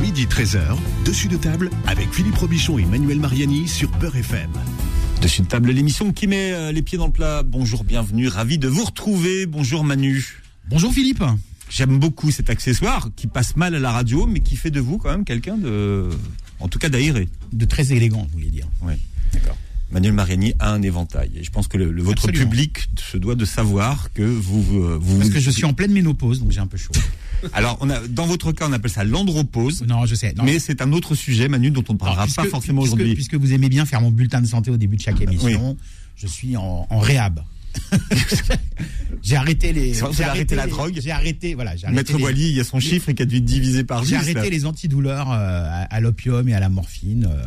Midi 13h, dessus de table avec Philippe Robichon et Manuel Mariani sur Peur FM. Dessus de table, l'émission qui met euh, les pieds dans le plat. Bonjour, bienvenue, ravi de vous retrouver. Bonjour Manu. Bonjour Philippe. J'aime beaucoup cet accessoire qui passe mal à la radio, mais qui fait de vous quand même quelqu'un de, en tout cas d'aéré. De très élégant, vous voulez dire. Oui. D'accord. Manuel Mariani a un éventail. Et je pense que le, le- votre Absolument. public se doit de savoir que vous, vous, vous- Parce que je suis en pleine ménopause, donc j'ai un peu chaud. Alors, on a, dans votre cas, on appelle ça l'andropause. Non, je sais. Non. Mais c'est un autre sujet, Manu, dont on ne Alors, parlera puisque- pas forcément puisque- aujourd'hui. Puisque vous aimez bien faire mon bulletin de santé au début de chaque émission, je suis en, en réhab. j'ai arrêté les. J'ai arrêté la les- drogue J'ai arrêté, voilà. Arrêté Maître les- il y a son chiffre qui a dû être divisé par 10. J'ai arrêté là. les antidouleurs euh, à, à l'opium et à la morphine. euh,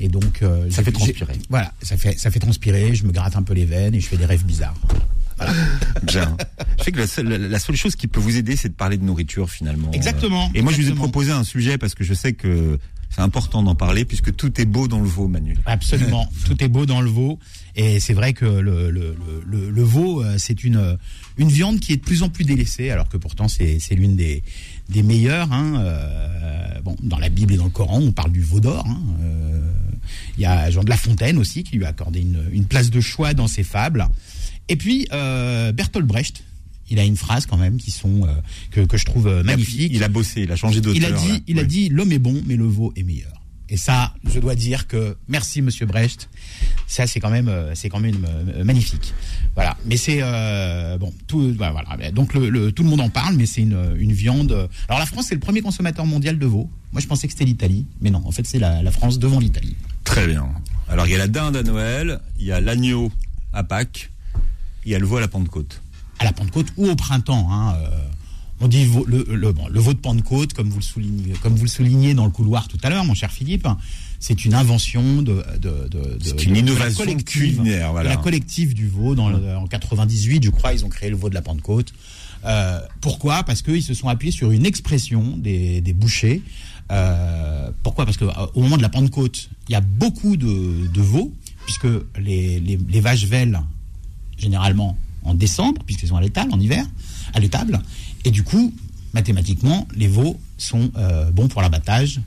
et donc. euh, Ça fait transpirer. Voilà, ça fait, ça fait transpirer. Je me gratte un peu les veines et je fais des rêves bizarres. Bien. Je sais que la seule, la seule chose qui peut vous aider, c'est de parler de nourriture finalement. Exactement, Et moi, je vous ai proposé un sujet parce que je sais que c'est important d'en parler puisque tout est beau dans le veau, Manu. Absolument, tout est beau dans le veau. Et c'est vrai que le, le, le, le- le veau, euh, c'est une, une viande qui est de plus en plus délaissée, alors que pourtant c'est c'est l'une des, des meilleures. Hein. Euh, bon, dans la Bible et dans le Coran, on parle du veau d'or. hein. Euh, Il y a Jean de La Fontaine aussi qui lui a accordé une, une place de choix dans ses fables. Et puis euh, Bertolt Brecht, il a une phrase quand même qui sont euh, que, que je trouve euh, magnifique. Il a bossé, il a changé d'auteur. Il a dit, là. il a dit, l'homme est bon, mais le veau est meilleur. Et ça, je dois dire que merci Monsieur Brecht. Ça, c'est quand même, euh, c'est quand même magnifique. Voilà. Mais c'est euh, bon, tout, bah, voilà. Donc le, le- tout le monde en parle, mais c'est une, une viande. Alors la France, c'est le premier consommateur mondial de veau. Moi, je pensais que c'était l'Italie, mais non. En fait, c'est la, la France devant l'Italie. Très bien. Alors, il y a la dinde à Noël, il y a l'agneau à Pâques, il y a le veau à la Pentecôte. À la Pentecôte ou au printemps. hein, euh, on dit le, le, bon, le veau de Pentecôte, comme vous le soulignez, comme vous le soulignez dans le couloir tout à l'heure, mon cher Philippe. C'est une invention de, de, de, C'est une de- de la innovation collective, culinaire, voilà. la collective du veau. Dans le- en 98, je crois, ils ont créé le veau de la Pentecôte. Euh, pourquoi? Parce qu'ils se sont appuyés sur une expression des, des bouchers. Euh, pourquoi? Parce que euh, au moment de la Pentecôte, il y a beaucoup de, veaux, puisque les, les, les vaches vèlent généralement en décembre, puisqu'ils sont à l'étable en hiver, à l'étable. Et du coup, mathématiquement, les veaux sont euh, bons pour l'abattage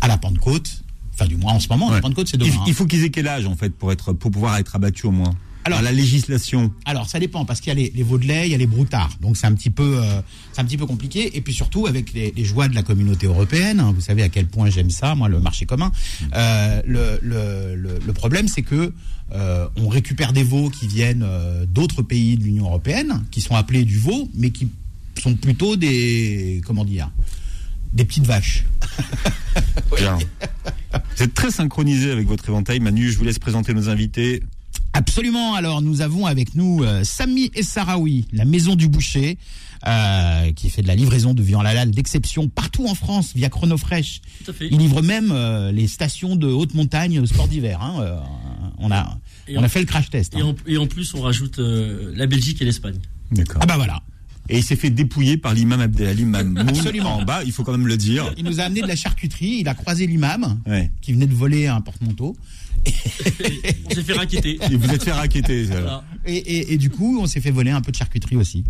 à la Pentecôte. Enfin, du moins en ce moment, la. Pentecôte, c'est Il, demain. hein. il faut qu'ils aient quel âge en fait pour être pour pouvoir être abattus au moins? Alors- la législation. Alors, ça dépend, parce qu'il y a les, les veaux de lait, il y a les broutards. Donc, c'est un petit peu, euh, c'est un petit peu compliqué. Et puis surtout, avec les, les joies de la communauté européenne, hein, vous savez à quel point j'aime ça, moi, le marché commun. Euh, le, le, le, le problème, c'est que euh, on récupère des veaux qui viennent euh, d'autres pays de l'Union européenne, qui sont appelés du veau, mais qui sont plutôt des, comment dire, des petites vaches. Bien. Vous êtes très synchronisé avec votre éventail, Manu. Je vous laisse présenter nos invités. Absolument. Alors, nous avons avec nous euh, Samy Essaraoui, la maison du boucher, euh, qui fait de la livraison de viande halal d'exception partout en France via Chronofresh. Tout à fait. Il livre même euh, les stations de haute montagne au sport d'hiver. hein. Euh, on a, Et on a en- fait le crash test. Et hein. en, et en plus, on rajoute euh, la Belgique et l'Espagne. D'accord. Ah bah voilà. Et il s'est fait dépouiller par l'imam Abdelhalim Mamoun Absolument. en bas, il faut quand même le dire. Il nous a amené de la charcuterie. Il a croisé l'imam Ouais. qui venait de voler un porte-manteau. on s'est fait raqueter. Et vous êtes fait raqueter. ça. Voilà. Et, et- et du coup, on s'est fait voler un peu de charcuterie aussi.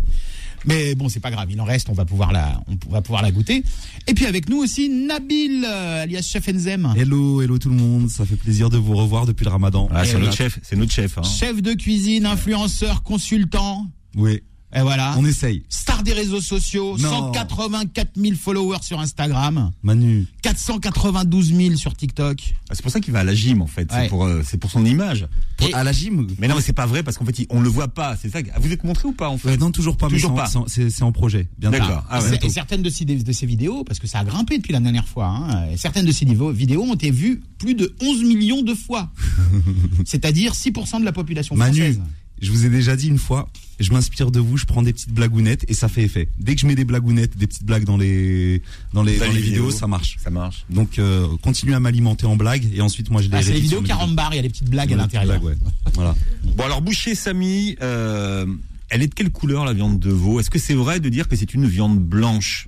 Mais bon, c'est pas grave, il en reste, on va pouvoir la, on va pouvoir la goûter. Et puis avec nous aussi Nabil, euh, alias Chef Enzem, Hello, hello tout le monde, ça fait plaisir de vous revoir depuis le ramadan. Ah, c'est Et notre là- chef, c'est notre chef. Hein. chef de cuisine, influenceur, consultant. Oui, Et voilà. on essaye. Star des réseaux sociaux, Non. 184 000 followers sur Instagram, Manu, 492 000 sur TikTok. Ah, C'est pour ça qu'il va à la gym en fait. Ouais. C'est pour, euh, c'est pour son image. pour- à la gym Mais non, mais c'est pas vrai parce qu'en fait, on le voit pas. C'est ça. que- Vous êtes montré ou pas en fait Ouais, Non, toujours pas, Toujours mais pas. c'est en- projet. Bientôt. D'accord. Ah ouais. et, certaines de ces, de ces vidéos, parce que ça a grimpé depuis la dernière fois, hein, et certaines de ces vidéos ont été vues plus de 11 millions de fois. C'est-à-dire 6% de la population Manu, française. je vous ai déjà dit une fois, je m'inspire de vous, je prends des petites blagounettes et ça fait effet. Dès que je mets des blagounettes, des petites blagues dans les dans les, Dans dans les les vidéos, vidéos. ça marche. Ça marche. Donc euh, continuez à m'alimenter en blagues et ensuite moi je les Ah, c'est les vidéos sur mes carambar, il y a des petites blagues à l'intérieur. blagues, ouais. Voilà. Bon alors boucher Samy, euh, elle est de quelle couleur la viande de veau? Est-ce que c'est vrai de dire que c'est une viande blanche?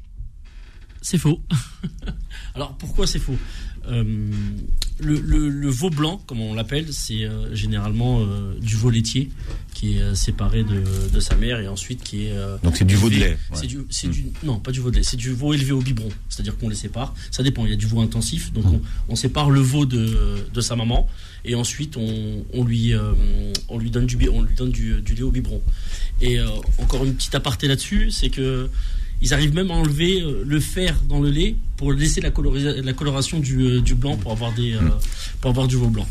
C'est faux. Alors pourquoi c'est faux? Euh, le, le, le veau blanc, comme on l'appelle, c'est euh, généralement euh, du veau laitier qui est euh, séparé de, de sa mère et ensuite qui est. euh, Donc c'est du veau de lait, ouais. C'est du, non, pas du veau de lait, c'est du veau élevé au biberon. C'est-à-dire qu'on les sépare. Ça dépend. Il y a du veau intensif, donc on, on sépare le veau de, de sa maman et ensuite on, on lui, euh, on lui donne du, bi- on lui donne du, du lait au biberon. Et euh, encore une petite aparté là-dessus, c'est que ils arrivent même à enlever euh, le fer dans le lait pour laisser la, coloration du, euh, du blanc pour avoir des, euh, pour avoir du veau blanc.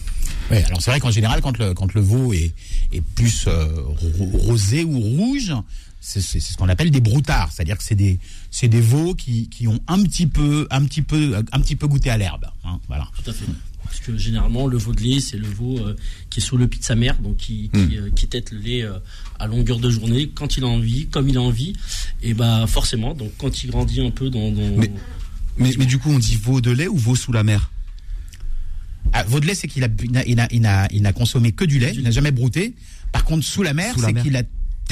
Oui, alors c'est vrai qu'en général, quand le, quand le veau est, est plus euh, ro- rosé ou rouge, c'est ce qu'on appelle des broutards, c'est-à-dire que c'est des des veaux qui, qui ont un petit peu un petit peu un petit peu goûté à l'herbe. hein, voilà. Tout à fait. Parce que généralement, le veau de lait, c'est le veau euh, qui est sous le pied de sa mère, donc qui, qui, euh, qui tète le lait euh, à longueur de journée, quand il a envie, comme il a envie. Et bah forcément, donc quand il grandit un peu dans... dans- Mais- Mais, mais du coup, on dit veau de lait ou veau sous la mer? Ah, veau de lait, c'est qu'il a il n'a il n'a il consommé que du lait, il n'a jamais brouté. Par contre, sous la mer, c'est qu'il a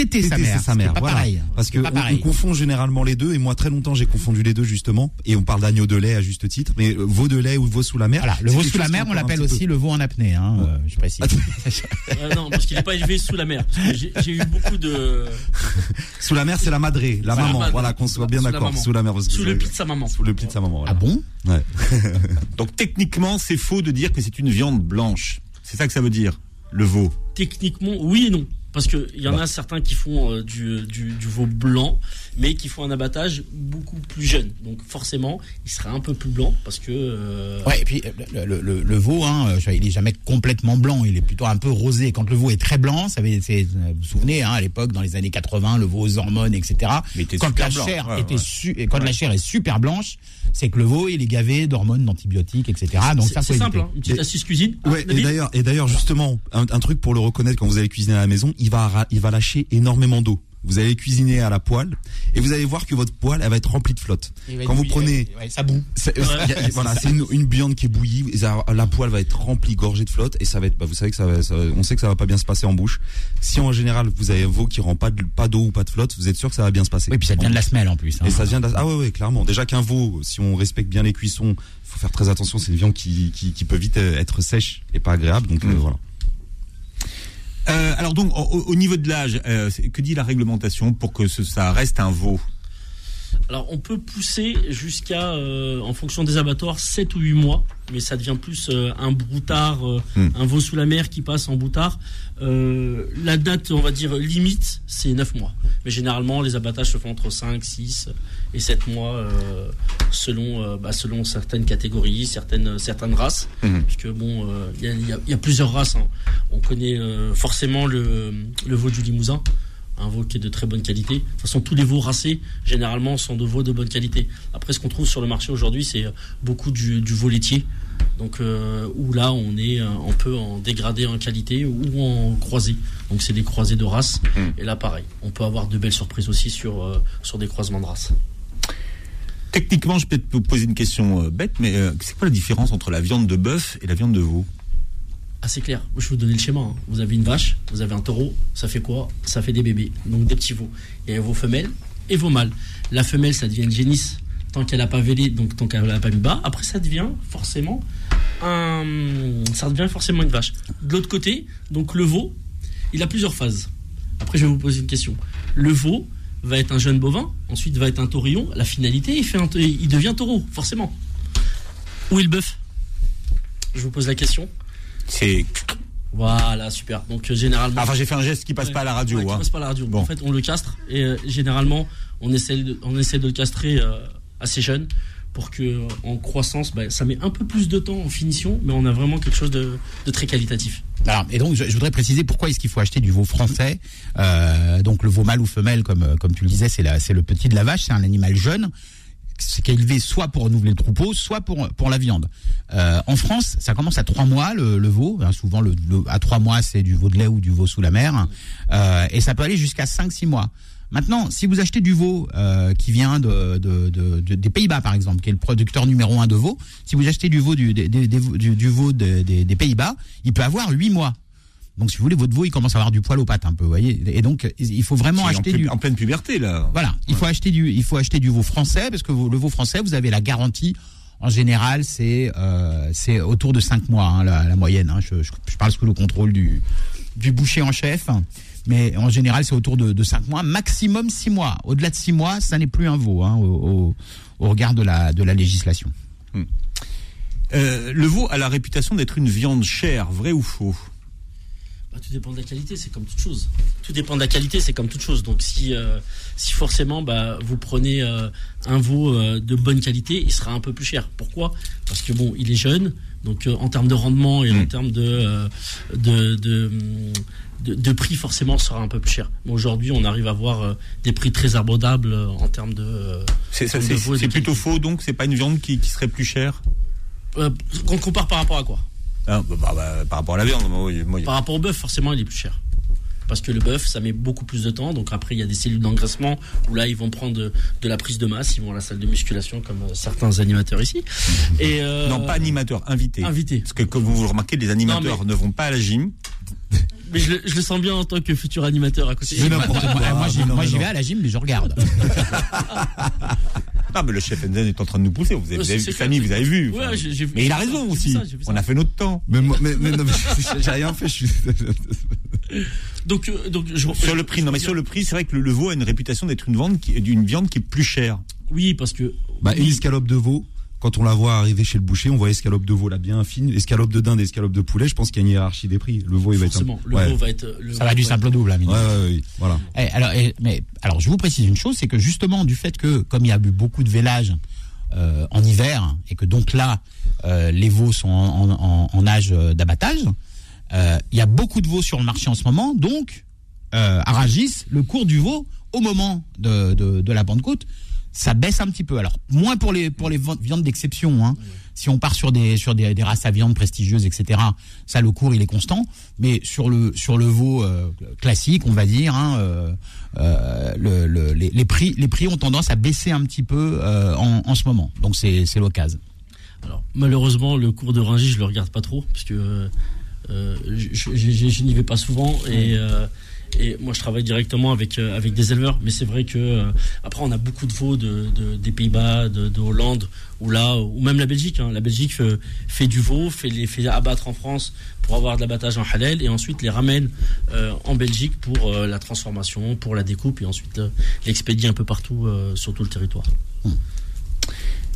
tété sa Tété, mère. sa mère. pas voilà. pareil. Parce Ce que on, on confond généralement les deux. Et moi, très longtemps, j'ai confondu les deux justement. Et on parle d'agneau de lait à juste titre. Mais euh, veau de lait ou veau sous la mer. Voilà, le veau sous la mer, on l'appelle aussi le veau en apnée, hein, euh, je précise. Euh, non, parce qu'il n'est pas élevé sous la mer. J'ai eu beaucoup de... Sous la mer, c'est la madrée, la maman. Voilà, qu'on soit bien d'accord. Sous la mer. Sous le pied de sa maman. Sous le pli de sa maman. ah bon? Ouais. Donc techniquement, c'est faux de dire que c'est une viande blanche. C'est ça que ça veut dire, le veau? Techniquement, oui et non. Parce qu'il y en Bah. a certains qui font euh, du, du, du veau blanc, mais qui font un abattage beaucoup plus jeune. Donc forcément, il sera un peu plus blanc parce que... euh, Ouais, et puis le, le, le, le veau, hein, euh, il est jamais complètement blanc, il est plutôt un peu rosé. Quand le veau est très blanc, ça avait, c'est- vous vous souvenez, hein, à l'époque, dans les années 80, le veau aux hormones, etc. Mais quand la blanc. chair Ouais, était ouais. su- et quand la chair est super blanche, c'est que le veau il est gavé d'hormones, d'antibiotiques, etc. Donc c'est ça c'est simple, hein, une petite Et- astuce cuisine. Ouais, et d'ailleurs, et d'ailleurs, justement, un, un truc pour le reconnaître quand vous allez cuisiner à la maison, il va, il va lâcher énormément d'eau. Vous allez cuisiner à la poêle et vous allez voir que votre poêle, elle va être remplie de flotte. Quand vous prenez, ouais, ça boue. a- voilà, c'est une, une viande qui est bouillie, la poêle va être remplie, gorgée de flotte et ça va être, bah, vous savez que ça, va- ça- on sait que ça va pas bien se passer en bouche. Si en général vous avez un veau qui rend pas de- pas d'eau ou pas de flotte, vous êtes sûr que ça va bien se passer. Oui, puis ça vient de la semelle en plus. hein. Et ça vient de la- ah ouais ouais clairement. Déjà qu'un veau, si on respecte bien les cuissons, faut faire très attention. C'est une viande qui, qui, qui peut vite euh, être sèche et pas agréable. Donc euh, Mm. voilà. Euh, alors donc, au, au niveau de l'âge, euh, que dit la réglementation pour que ce- ça reste un veau? Alors, on peut pousser jusqu'à, euh, en fonction des abattoirs, 7 ou 8 mois, mais ça devient plus euh, un broutard, euh, Hmm. un veau sous la mer qui passe en broutard. La date, on va dire, limite, c'est 9 mois. Mais généralement, les abattages se font entre 5, 6 et 7 mois, euh, selon, euh, bah, selon certaines catégories, certaines, certaines races. Mhm. Puisque, bon, euh, il y, a, il y a- il y a plusieurs races. hein. On connaît euh, forcément le, le veau du Limousin un veau qui est de très bonne qualité. De toute façon, tous les veaux racés, généralement, sont de veaux de bonne qualité. Après, ce qu'on trouve sur le marché aujourd'hui, c'est euh, beaucoup du, du veau laitier. Donc, euh, où là, on est euh, un peu en dégradé en qualité ou en croisé. Donc, c'est des croisés de race. Mm. Et là, pareil, on peut avoir de belles surprises aussi sur, euh, sur des croisements de race. Techniquement, je peux vous poser une question euh, bête, mais euh, c'est quoi la différence entre la viande de bœuf et la viande de veau? Assez clair. Je vais vous donner le schéma. hein. Vous avez une vache, vous avez un taureau, ça fait quoi? Ça fait des bébés, donc des petits veaux. Il y a vos femelles et vos mâles. La femelle, ça devient une génisse tant qu'elle n'a pas vélé, donc tant qu'elle n'a pas mis bas. Après, ça devient forcément un, ça devient forcément une vache. De l'autre côté, donc le veau, il a plusieurs phases. Après, je vais vous poser une question. Le veau va être un jeune bovin, ensuite va être un taurillon. La finalité, il, fait un- il devient taureau, forcément. Où est le bœuf? Je vous pose la question. C'est. Voilà, super. Donc euh, généralement. Enfin, j'ai fait un geste qui passe Ouais. pas à la radio. Ouais, qui hein. passe pas à la radio. Bon. En fait, on le castre et euh, généralement, on essaie de, on essaie de le castrer euh, assez jeune pour que en croissance, bah, ça met un peu plus de temps en finition, mais on a vraiment quelque chose de, de très qualitatif. Alors, et donc, je, je voudrais préciser pourquoi est-ce qu'il faut acheter du veau français. Euh, donc, le veau mâle ou femelle, comme, euh, comme tu le disais, c'est le petit de la vache, c'est un animal jeune. C'est élevé soit pour renouveler le troupeau, soit pour, pour la viande. Euh, en France, ça commence à trois mois, le, le veau. Hein, souvent, le, le- à trois mois, c'est du veau de lait ou du veau sous la mer. Euh, et ça peut aller jusqu'à 5-6 mois. Maintenant, si vous achetez du veau euh, qui vient de, de- de- de- des Pays-Bas, par exemple, qui est le producteur numéro un de veau, si vous achetez du veau du, des, du, du veau des, Pays-Bas, il peut avoir 8 mois. Donc, si vous voulez, votre veau, il commence à avoir du poil aux pattes un peu, vous voyez. Et donc, il faut vraiment en, acheter pu- du... en pleine puberté, là. Voilà, il faut acheter du, il faut acheter du veau français parce que le veau français, vous avez la garantie en général, c'est euh, c'est autour de 5 mois, hein, la, la moyenne. hein. Je, je, je parle sous le contrôle du, du boucher en chef. Mais en général, c'est autour de, de 5 mois, maximum 6 mois. Au-delà de 6 mois, ça n'est plus un veau hein, au, au, au regard de la, de la législation. Euh, le veau a la réputation d'être une viande chère, vrai ou faux? Bah, tout dépend de la qualité, c'est comme toute chose. Tout dépend de la qualité, c'est comme toute chose. Donc si, euh, si forcément bah, vous prenez euh, un veau euh, de bonne qualité, il sera un peu plus cher. Pourquoi? Parce que bon, il est jeune, donc euh, en termes de rendement et en termes de, euh, de, de, de, de prix, forcément, sera un peu plus cher. Mais aujourd'hui, on arrive à avoir euh, des prix très abordables euh, en termes de. euh, C'est plutôt faux, donc? C'est pas une viande qui, qui serait plus chère? Euh, Qu'on compare par rapport à quoi? Hein, bah, bah, bah, Par rapport à la viande, moi, moi, Par rapport au bœuf, forcément, il est plus cher. Parce que le bœuf, ça met beaucoup plus de temps. Donc après, il y a des cellules d'engraissement où là, ils vont prendre de, de la prise de masse. Ils vont à la salle de musculation comme certains animateurs ici. Et euh, Non, pas animateur, invité. invité. Parce que comme vous le remarquez, les animateurs Non, ne vont pas à la gym. Mais je, le- je le sens bien en tant que futur animateur à côté. Mais n'importe quoi. moi, moi, j'y- non, non. vais à la gym, mais je regarde. Ah, mais le chef Enzen est en train de nous pousser. Vous avez, vous vu, Samy, vous avez vu. Ouais, Enfin, j'ai- j'ai vu- mais il a raison aussi. ça. On a fait notre temps. Mais, moi- mais, mais non, mais j'ai rien fait. Je suis... Donc, euh, donc je, Sur je- le prix, je non, mais sur le prix, c'est vrai que le, le veau a une réputation d'être une viande qui, d'une viande qui est plus chère. Oui, parce que. Bah, oui, une escalope de veau. Quand on la voit arriver chez le boucher, on voit escalope de veau là bien fine, escalope de dinde, escalope de poulet. Je pense qu'il y a une hiérarchie des prix. Le veau, il va être. un- forcément, le ouais. veau va être. le Ça va du simple au double, Ouais, rien. ouais, ouais, voilà. Eh, alors, eh, mais alors, je vous précise une chose, c'est que justement du fait que comme il y a eu beaucoup de vélage euh, en hiver et que donc là euh, les veaux sont en, en- en âge euh, d'abattage, euh, il y a beaucoup de veaux sur le marché en ce moment, donc euh, à le cours du veau au moment de, de, de la Pentecôte, ça baisse un petit peu. Alors moins pour les pour les vi- viandes d'exception. Hein. Si on part sur des sur des, races à viande prestigieuses, etc. Ça, le cours il est constant. Mais sur le sur le veau euh, classique, on va dire, hein, euh, euh, le, le- les, prix les prix ont tendance à baisser un petit peu en, en ce moment. Donc c'est l'occasion. Alors, malheureusement, le cours de Rungis, je le regarde pas trop, parce que je, je- n'y vais pas souvent. Et, et moi, je travaille directement avec, euh, avec des éleveurs. Mais c'est vrai que, euh, après, on a beaucoup de veaux de, de- des Pays-Bas, de, de Hollande, ou là, ou même la Belgique. hein. La Belgique fait, fait du veau, fait les fait abattre en France pour avoir de l'abattage en halal, et ensuite les ramène euh, en Belgique pour euh, la transformation, pour la découpe, et ensuite euh, l'expédie un peu partout sur tout le territoire.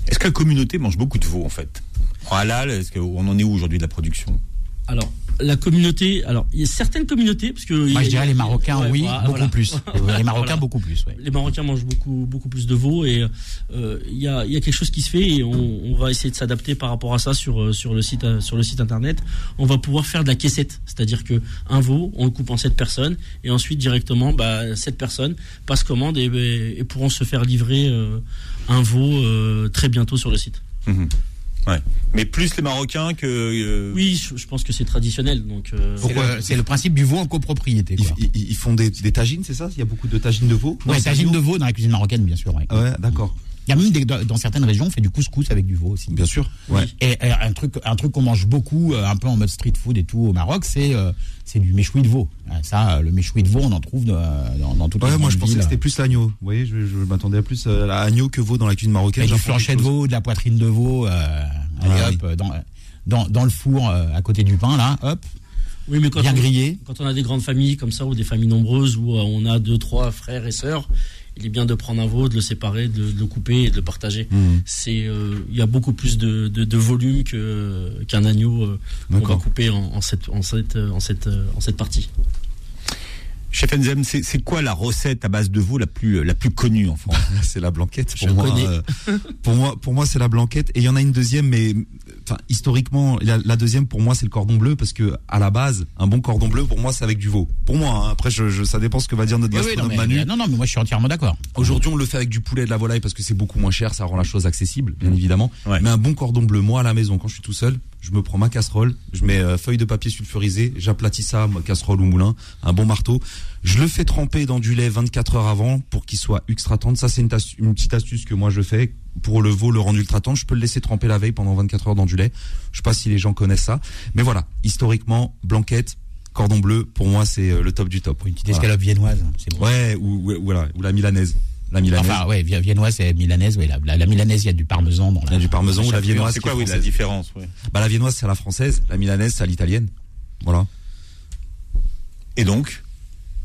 Est-ce que la communauté mange beaucoup de veau en fait? En halal, est-ce qu'on en est où aujourd'hui de la production? Alors, la communauté, alors il y a certaines communautés, parce que Moi a- je dirais les Marocains, Ouais, oui, voilà, beaucoup voilà. plus. Les Marocains Voilà. beaucoup plus. Ouais. Les Marocains mangent beaucoup, beaucoup plus de veau et euh, il y, a, il y a quelque chose qui se fait et on, on va essayer de s'adapter par rapport à ça sur, euh, sur, le site, euh, sur le site internet. On va pouvoir faire de la caissette, c'est-à-dire que un veau, on le coupe en sept personnes et ensuite directement, bah, cette personnes passent commande et, et pourront se faire livrer euh, un veau euh, très bientôt sur le site. Mhm. Ouais. Mais plus les Marocains que. euh, Oui, je, je pense que c'est traditionnel. Donc, euh, C'est le, principe du veau en copropriété. Ils, Quoi. ils- ils font des, des tagines, c'est ça? Il y a beaucoup de tagines de veau Ouais, Non, tagine c'est de veau dans la cuisine marocaine, bien sûr. ouais. Ah Ouais, d'accord. Il y a même des, dans certaines régions, on fait du couscous avec du veau aussi. Bien sûr. Ouais. Et, et un truc, un truc qu'on mange beaucoup, euh, un peu en mode street food et tout au Maroc, c'est euh, c'est du méchoui de veau. Euh, Ça, le méchoui de veau, on en trouve dans, dans toutes les Ouais, moi je pensais que c'était plus l'agneau. Vous voyez, je, je m'attendais à plus à l'agneau que veau dans la cuisine marocaine. Avec du flanchet de veau, de la poitrine de veau, euh, allez, Ah, hop, dans, dans, dans le four euh, à côté du pain, là, hop, oui, mais quand bien on- grillé. Quand on a des grandes familles comme ça ou des familles nombreuses où euh, on a deux, trois frères et sœurs, il est bien de prendre un veau, de le séparer, de, de le couper et de le partager. Mhm. C'est, euh, il y a beaucoup plus de, de, de volume que qu'un agneau euh, qu'on va couper en, en cette en cette en cette en cette partie. Chef Enzem, c'est quoi la recette à base de veau la plus, la plus connue en France? C'est la blanquette. Pour Je moi, euh, pour moi, pour moi, c'est la blanquette. Et il y en a une deuxième, mais enfin historiquement, la, la deuxième pour moi, c'est le cordon bleu parce que à la base, un bon cordon bleu pour moi, c'est avec du veau. Pour moi, hein. après, je, je- ça dépend ce que va dire notre Oui, oui, non, gastronome mais, Manu. non, non, mais moi je suis entièrement d'accord. Aujourd'hui, on le fait avec du poulet et de la volaille parce que c'est beaucoup moins cher, ça rend la chose accessible, bien évidemment. Ouais. Mais un bon cordon bleu, moi à la maison, quand je suis tout seul, je me prends ma casserole, je mets euh, feuille de papier sulfurisé, j'aplatis ça, ma casserole ou moulin, un bon marteau. Je le fais tremper dans du lait 24 heures avant pour qu'il soit extra tendre. Ça, c'est une, petite astuce que moi je fais pour le veau, le rendre ultra tendre. Je peux le laisser tremper la veille pendant 24 heures dans du lait. Je sais pas si les gens connaissent ça, mais voilà. Historiquement, blanquette, cordon bleu, pour moi, c'est euh, le top du top. Une petite Voilà. escalope viennoise, c'est bon. Ouais, ou, ou- voilà, ou la milanaise. La milanaise. Enfin, ouais, vi- viennoise et milanaise. Ouais, la, la- la milanaise, il y a du parmesan dans Il y la. a du parmesan ou la viennoise. C'est quoi oui, la française. différence ouais. Bah la viennoise c'est à la française, la milanaise c'est à l'italienne. Voilà. Et donc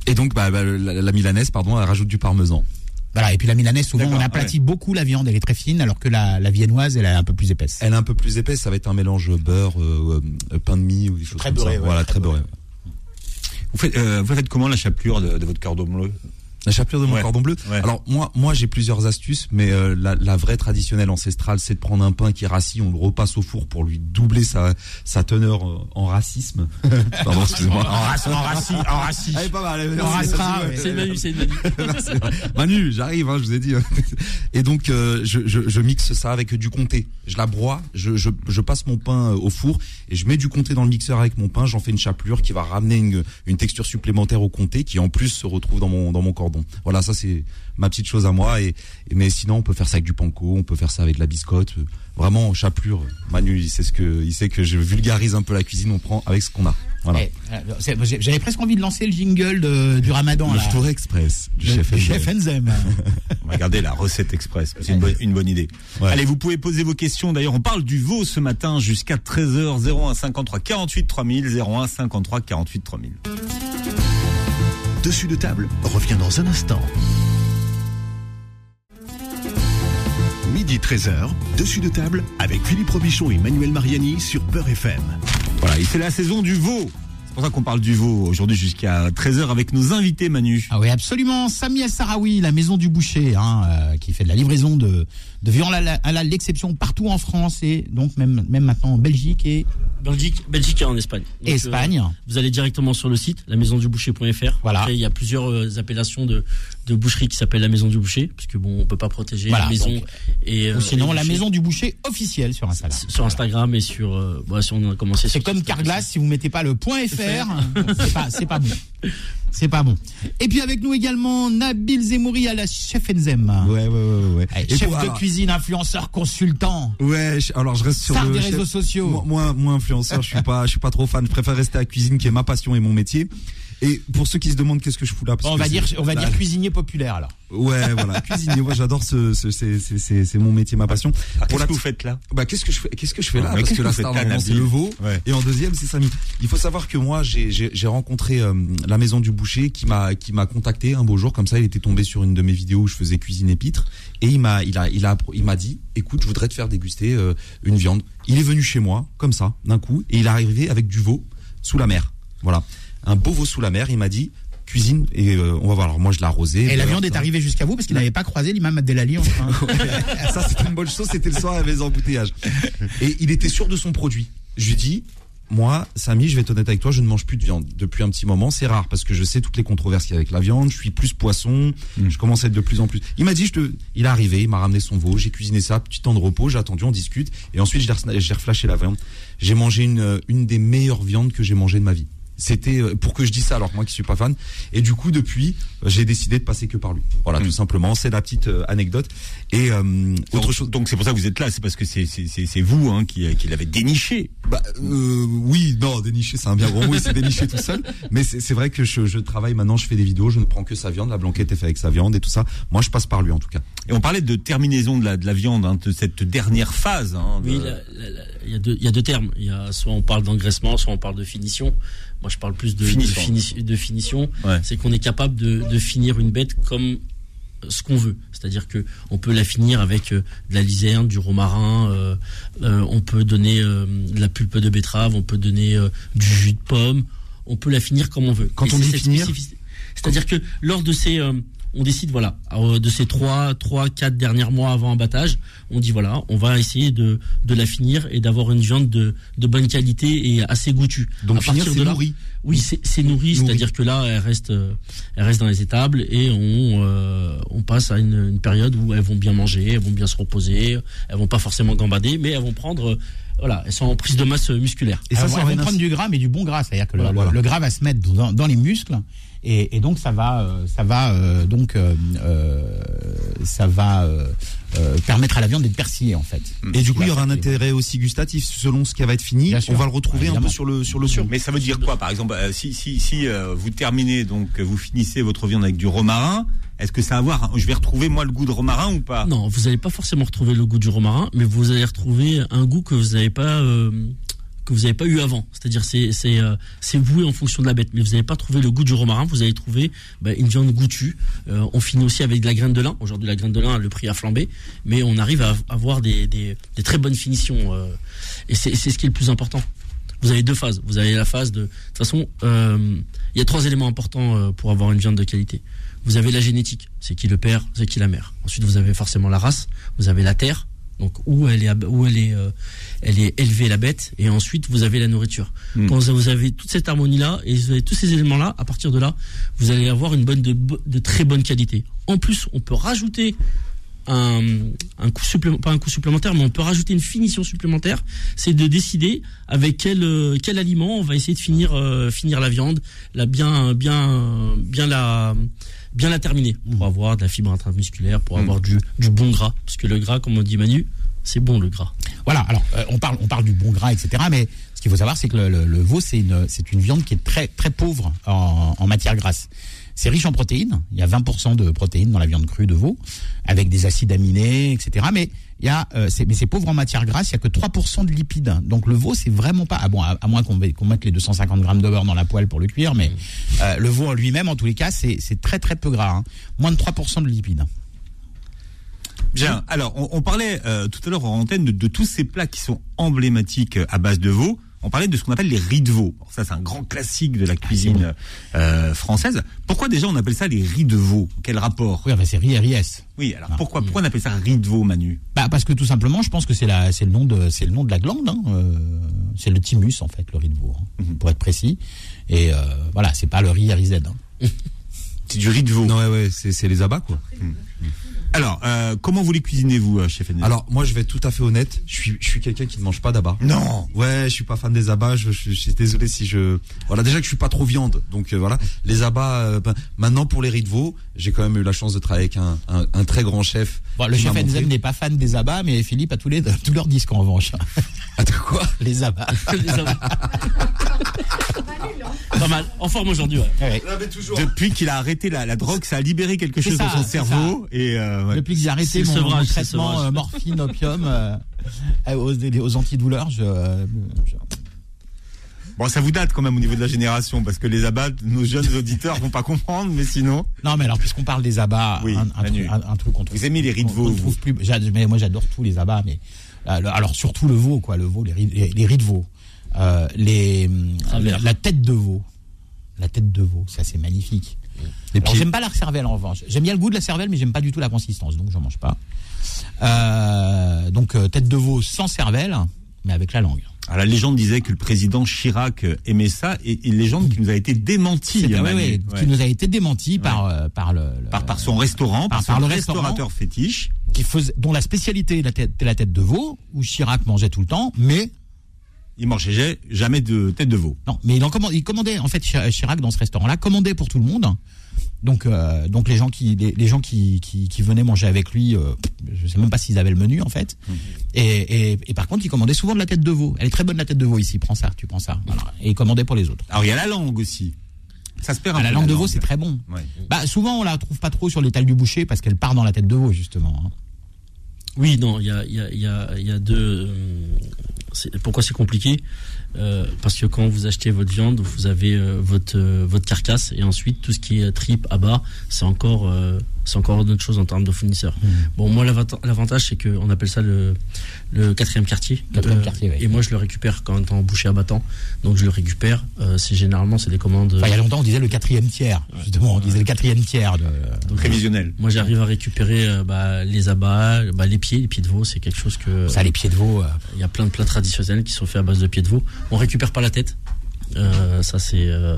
Et donc bah, bah, la, la milanaise pardon, elle rajoute du parmesan. Voilà. Et puis la milanaise, souvent, on aplatit beaucoup la viande. Elle est très fine, alors que la, la viennoise, elle est un peu plus épaisse. Elle est un peu plus épaisse, ça va être un mélange beurre, euh, euh, pain de mie ou des choses Très comme beurré, ça. ouais, voilà, très très beurré. vous faites, euh, vous faites comment la chapelure de, de votre cordon bleu La chapelure de mon Ouais. cordon bleu. Ouais. Alors moi, moi j'ai plusieurs astuces, mais euh, la, la vraie traditionnelle ancestrale, c'est de prendre un pain qui rassis, on le repasse au four pour lui doubler sa, sa teneur euh, en racisme. Pardon, excusez-moi. raci, en raci, en raci. Elle est pas mal. elle est- En ouais. C'est une Manu, c'est une Manu. Manu, j'arrive, hein, je vous ai dit. Et donc, euh, je, je, je mixe ça avec du comté. Je la broie, je, je, je passe mon pain euh, au four et je mets du comté dans le mixeur avec mon pain. J'en fais une chapelure qui va ramener une, une texture supplémentaire au comté qui en plus se retrouve dans mon, dans mon cordon. Voilà, ça c'est ma petite chose à moi. Et, et- mais sinon, on peut faire ça avec du panko, on peut faire ça avec de la biscotte. Vraiment, chapelure. Manu, il sait ce que, il sait que je vulgarise un peu la cuisine. On prend avec ce qu'on a. Voilà. Eh, J'avais presque envie de lancer le jingle de- du ramadan. le là. Tour Express du Le- chef. chef Enzem. On va regarder la recette express. C'est une, bonne- une bonne idée. Ouais. Allez, vous pouvez poser vos questions. D'ailleurs, on parle du veau ce matin jusqu'à 13h 01 53 48 3000 01 53 48 3000. Dessus de table revient dans un instant. Midi 13h, dessus de table avec Philippe Robichon et Manuel Mariani sur Peur FM. Voilà, et c'est la saison du veau. C'est pour ça qu'on parle du veau aujourd'hui jusqu'à 13h avec nos invités, Manu. Ah oui, absolument. Samia Sarawi, la maison du boucher, hein, euh, qui fait de la livraison de, de viande à l'exception partout en France et donc même, même maintenant en Belgique et, Belgique, Belgique et en Espagne. Donc, et euh, Espagne. vous allez directement sur le site, la maison du boucher.fr. Voilà. Après, il y a plusieurs euh, appellations de, de boucherie qui s'appellent la maison du boucher, parce que bon, on peut pas protéger Voilà, la maison donc, et euh, Ou sinon, et la boucher. maison du boucher officielle sur Instagram. sur Instagram et sur. Euh, bon, si on a commencé. C'est comme Carglass, si vous mettez pas le point .fr, c'est pas, c'est pas bon. C'est pas bon. Et puis avec nous également Nabil Zemouri à la chef Enzem. Ouais, ouais, ouais, ouais. Et chef pour- de alors- cuisine, influenceur, consultant. Ouais, je- alors je reste sur Star le des chef- réseaux sociaux. Moi, moi, moi, influenceur, je suis pas, je suis pas trop fan. Je préfère rester à la cuisine, qui est ma passion et mon métier. Et pour ceux qui se demandent qu'est-ce que je fous là, parce on que va dire, on va dire cuisinier populaire alors. Ouais, voilà, cuisinier. Moi, j'adore ce, ce c'est, c'est, c'est, c'est mon métier, ma passion. Alors, Pour qu'est-ce la que vous faites là Bah, qu'est-ce que je fais, qu'est-ce que je fais là Ouais, Parce qu'est-ce que que la star, c'est le veau. Ouais. Et en deuxième, c'est Samy. Il faut savoir que moi, j'ai, j'ai, j'ai rencontré euh, la maison du boucher qui m'a, qui m'a contacté un beau jour comme ça. Il était tombé sur une de mes vidéos où je faisais cuisine épitre et il m'a, il a, il a, il m'a dit, écoute, je voudrais te faire déguster euh, une viande. Il est venu chez moi comme ça, d'un coup, et il est arrivé avec du veau sous la mer. Voilà, un beau veau sous la mer. Il m'a dit. Cuisine et euh, on va voir. Alors moi je l'ai arrosé. Et la voilà, viande est arrivée jusqu'à vous parce qu'il n'avait pas croisé l'imam Abdelali en train. ça c'était une bonne chose, c'était le soir avec les embouteillages. Et il était sûr de son produit. Je lui dis, moi, Samy, je vais être honnête avec toi, je ne mange plus de viande depuis un petit moment. C'est rare parce que je sais toutes les controverses qu'il y a avec la viande. Je suis plus poisson. Je commence à être de plus en plus. Il m'a dit, je te, il est arrivé, il m'a ramené son veau, j'ai cuisiné ça, petit temps de repos, j'ai attendu, on discute, et ensuite j'ai re- j'ai reflashé la viande. J'ai mangé une, euh, une des meilleures viandes que j'ai mangées de ma vie. C'était euh, pour que je dise ça alors que moi qui suis pas fan. Et du coup depuis, euh, j'ai décidé de passer que par lui. Voilà, tout simplement. C'est la petite euh, anecdote. Et euh, autre Donc, chose. donc c'est pour ça que vous êtes là, c'est parce que c'est c'est c'est c'est vous hein, qui qui l'avez déniché. Bah, euh, oui, non, dénicher, c'est un bien gros mot, il s'est déniché tout seul. Mais c'est c'est vrai que je, je travaille maintenant, je fais des vidéos, je ne prends que sa viande, la blanquette est faite avec sa viande et tout ça. Moi, je passe par lui en tout cas. Et on parlait de terminaison de la de la viande, hein, de cette dernière phase. Hein, de- Oui, la- la- la- il y, a deux- il y a deux termes. Il y a soit on parle d'engraissement, soit on parle de finition. Moi, je parle plus de, de, Finition. fini- de finition. Ouais. C'est qu'on est capable de, de finir une bête comme ce qu'on veut. C'est-à-dire que on peut la finir avec euh, de la lizerne, du romarin. euh, euh, on peut donner euh, de la pulpe de betterave. On peut donner euh, du jus de pomme. On peut la finir comme on veut. Quand Et on dit finir c'est-à-dire que lors de ces euh, on décide voilà alors, de ces trois trois quatre derniers mois avant abattage on dit voilà on va essayer de de la finir et d'avoir une viande de de bonne qualité et assez goûtue. Donc À finir, partir c'est de là- nourri. oui c'est c'est nourri, c'est-à-dire que là elle reste euh, elle reste dans les étables et on euh, on passe à une, une période où elles vont bien manger elles vont bien se reposer elles vont pas forcément gambader mais elles vont prendre euh, voilà elles sont en prise de masse musculaire. Et ça, ça elles vont une prendre du gras, mais du bon gras, c'est-à-dire que le, Voilà. le- le gras va se mettre dans, dans les muscles, et, et donc ça va, euh, ça va euh, donc, euh, ça va euh, euh, permettre à la viande d'être persillée en fait. Et du coup, il y aura un intérêt aussi gustatif selon ce qui va être fini. Bien sûr. On va le retrouver un peu sur le sur le fond. Mais ça veut dire quoi, par exemple, euh, si si si euh, vous terminez donc vous finissez votre viande avec du romarin, est-ce que ça va avoir, je vais retrouver moi le goût de romarin ou pas? Non, vous n'allez pas forcément retrouver le goût du romarin, mais vous allez retrouver un goût que vous n'avez pas euh, que vous n'avez pas eu avant. C'est-à-dire c'est c'est euh, voué en fonction de la bête, mais vous n'allez pas trouver le goût du romarin. Vous allez trouver bah, une viande goûtue. Euh, on finit aussi avec de la graine de lin. Aujourd'hui, la graine de lin, le prix a flambé, mais on arrive à avoir des des, très bonnes finitions. euh, et c'est ce qui est le plus important. Vous avez deux phases. Vous avez la phase de. De toute façon, euh, il y a trois éléments importants pour avoir une viande de qualité. Vous avez la génétique, c'est qui le père, c'est qui la mère. Ensuite, vous avez forcément la race. Vous avez la terre, donc où elle est où elle est euh, elle est élevée la bête. Et ensuite, vous avez la nourriture. Mm. Quand vous avez toute cette harmonie là et vous avez tous ces éléments là, à partir de là, vous allez avoir une bonne de, de très bonne qualité. En plus, on peut rajouter un, un coût supplémentaire, pas un coût supplémentaire, mais on peut rajouter une finition supplémentaire. C'est de décider avec quel euh, quel aliment on va essayer de finir euh, finir la viande, la bien bien bien la bien la terminer pour avoir de la fibre intramusculaire, pour avoir du du bon gras, parce que le gras, comme on dit Manu, c'est bon le gras. Voilà, alors euh, on parle, on parle du bon gras, etc. Mais ce qu'il faut savoir, c'est que le, le- le veau, c'est une, c'est une viande qui est très, très pauvre en, en matière grasse. C'est riche en protéines. Il y a 20% de protéines dans la viande crue de veau, avec des acides aminés, etc. Mais il y a, euh, c'est, mais c'est pauvre en matière grasse. Il y a que 3% de lipides. Donc le veau, c'est vraiment pas. Ah bon, à, à moins qu'on, met- qu'on mette les 250 grammes de beurre dans la poêle pour le cuire, mais euh, le veau en lui-même, en tous les cas, c'est, c'est très, très peu gras. hein. Moins de 3% de lipides. Bien. Alors, on, on parlait euh, tout à l'heure en antenne de, de tous ces plats qui sont emblématiques euh, à base de veau. On parlait de ce qu'on appelle les riz de veau. Ça, c'est un grand classique de la cuisine euh, française. Pourquoi déjà on appelle ça les riz de veau? Quel rapport? Oui, enfin, c'est riz et riès. Oui, alors pourquoi, pourquoi on appelle ça riz de veau, Manu? Bah parce que tout simplement, je pense que c'est la, c'est le nom de, c'est le nom de la glande. Hein. euh, c'est le thymus en fait, le riz de veau, hein, pour être précis. Et euh, voilà, c'est pas le riz RIZ. Hein. C'est du riz de veau. Non, ouais, ouais, c'est c'est les abats, quoi. Alors, euh, comment vous les cuisinez, vous, euh, chef Enel Alors, moi, je vais être tout à fait honnête. Je suis, je suis quelqu'un qui ne mange pas d'abats. Non Ouais, je suis pas fan des abats. Je, je- je suis désolé si je. Voilà, déjà que je suis pas trop viande, donc euh, voilà. Les abats. euh, ben, maintenant, pour les riz de veau, j'ai quand même eu la chance de travailler avec un, un, un très grand chef. Bon, le chef Enzel n'est pas fan des abats, mais Philippe a tous les tous leurs disques en revanche. Ah, de quoi Les abats. Les. Pas mal. En forme aujourd'hui, ouais. Ouais. Depuis qu'il a arrêté la, la drogue, ça a libéré quelque chose ça, dans son cerveau. Et euh, ouais. Depuis que j'ai arrêté mon, sevrage, traitement sevrage. euh, morphine, opium euh, aux, aux antidouleurs, je, je- Bon, ça vous date quand même au niveau de la génération, parce que les abats, nos jeunes auditeurs vont pas comprendre, mais sinon. Non, mais alors puisqu'on parle des abats, Oui, un, truc, un, un truc qu'on trouve. Vous aimez les riz de veau, trouve plus. mais moi, j'adore tous les abats, mais euh, alors surtout le veau, quoi, le veau, les riz, les, les riz de veau, Euh, les la, la tête de veau, la tête de veau, ça c'est magnifique. Alors, pieds. j'aime pas la cervelle en revanche. J'aime bien le goût de la cervelle, mais j'aime pas du tout la consistance, donc j'en mange pas. Euh, donc euh, tête de veau sans cervelle, mais avec la langue. Alors, la légende disait que le président Chirac euh, aimait ça, et une légende qui nous a été démentie. Ouais, ouais, Ouais. qui nous a été démenti par euh, par le, le- par, par son restaurant, par, par- son par le restaurateur fétiche. qui faisait dont la spécialité était la tête, était la tête de veau où Chirac mangeait tout le temps, mais Il mangeait jamais de tête de veau. non, mais il en commandait, il commandait en fait Chi- Chirac dans ce restaurant-là commandait pour tout le monde. Donc euh, donc les gens qui les, les gens qui, qui qui venaient manger avec lui, euh, je sais même pas s'ils avaient le menu en fait. Et, et et par contre, il commandait souvent de la tête de veau. Elle est très bonne la tête de veau ici. Prends ça, tu prends ça. Voilà. Et il commandait pour les autres. Alors, il y a la langue aussi. Ça se perd un Ah, la langue de veau, c'est très bon. Ouais. Bah souvent on la trouve pas trop sur l'étal du boucher parce qu'elle part dans la tête de veau justement. hein. Oui, non, il y a, y, a, y, a, y a deux. euh, Pourquoi c'est compliqué Euh, Parce que quand vous achetez votre viande, vous avez euh, votre euh, votre carcasse et ensuite tout ce qui est tripe, abat, c'est encore euh, c'est encore autre chose en termes de fournisseurs. Bon, moi l'avanta- l'avantage c'est que on appelle ça le le quatrième quartier. Euh, Quatrième quartier, ouais. Et moi je le récupère quand en boucher abattant, donc je le récupère. Euh, c'est généralement c'est des commandes. Enfin, il y a longtemps on disait le quatrième tiers. Justement, on disait le quatrième tiers de. donc, Prévisionnel. Moi j'arrive à récupérer euh, bah, les abats, bah, les pieds, les pieds de veau, c'est quelque chose que Ça les pieds de veau. euh, Il y a plein de plats traditionnels qui sont faits à base de pieds de veau. On récupère pas la tête. Euh, ça c'est euh,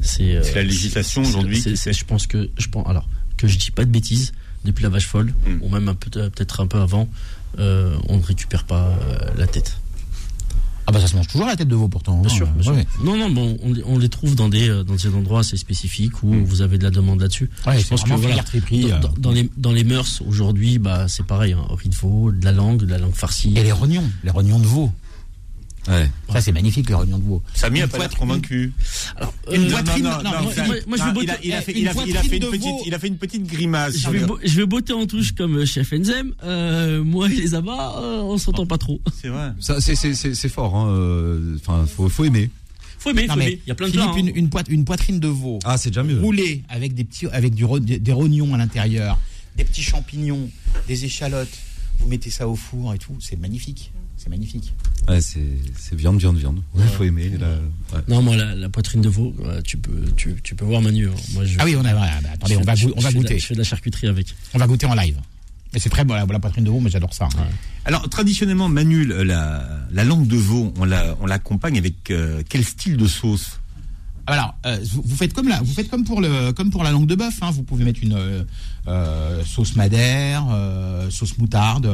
c'est euh, C'est la législation aujourd'hui Je pense que je pense alors que je dis pas de bêtises depuis la vache folle Mm. ou même un peu peut-être un peu avant, euh, on ne récupère pas euh, la tête. Ah bah ça se mange toujours la tête de veau pourtant. Bien hein. sûr. bien sûr. Ouais. Non non bon on, les- on les trouve dans des euh, dans des endroits assez spécifiques où vous avez de la demande là-dessus. Ouais, je pense que voilà, dans, dans- dans les dans les mœurs aujourd'hui bah c'est pareil hein, riz de veau, de la langue, de la langue farcie. Et les rognons, les rognons de veau. Ouais. Ça, c'est magnifique, le rognon de veau. Samy a pas l'air convaincu. Alors, Une poitrine- il a- fait, une petite, grimace. je vais, bo- je vais botter en touche comme euh, chef Enzem. Euh, moi et les abats, euh, on s'entend pas trop. C'est vrai. Ça, c'est, c'est, c'est, c'est fort. Hein. euh, Enfin, faut, faut aimer. Faut aimer, Non, faut mais aimer. Il y a plein de Philippe, plats. une, hein. une, une poitrine de veau Ah, c'est déjà mieux. roulée avec des petits, avec du, des rognons à l'intérieur, des petits champignons, des échalotes. Vous mettez ça au four et tout, c'est magnifique. C'est magnifique. Ouais, c'est, viande, viande, viande. Il faut aimer. la- ouais. Non, moi, la, la poitrine de veau, euh, tu peux, tu, tu peux voir Manu. hein. Moi, je, Ah oui, on a. ah, bah, attendez, je on va, on je va fais de la- goûter. je fais de la charcuterie avec. On va goûter en live. Mais c'est très bon la, la poitrine de veau, mais j'adore ça. hein. Alors traditionnellement, Manu, la, la langue de veau, on la, on l'accompagne avec euh, quel style de sauce? Alors, euh, vous, vous faites comme là, vous faites comme pour le, comme pour la langue de bœuf. hein. Vous pouvez mettre une euh, euh, sauce madère, euh, sauce moutarde.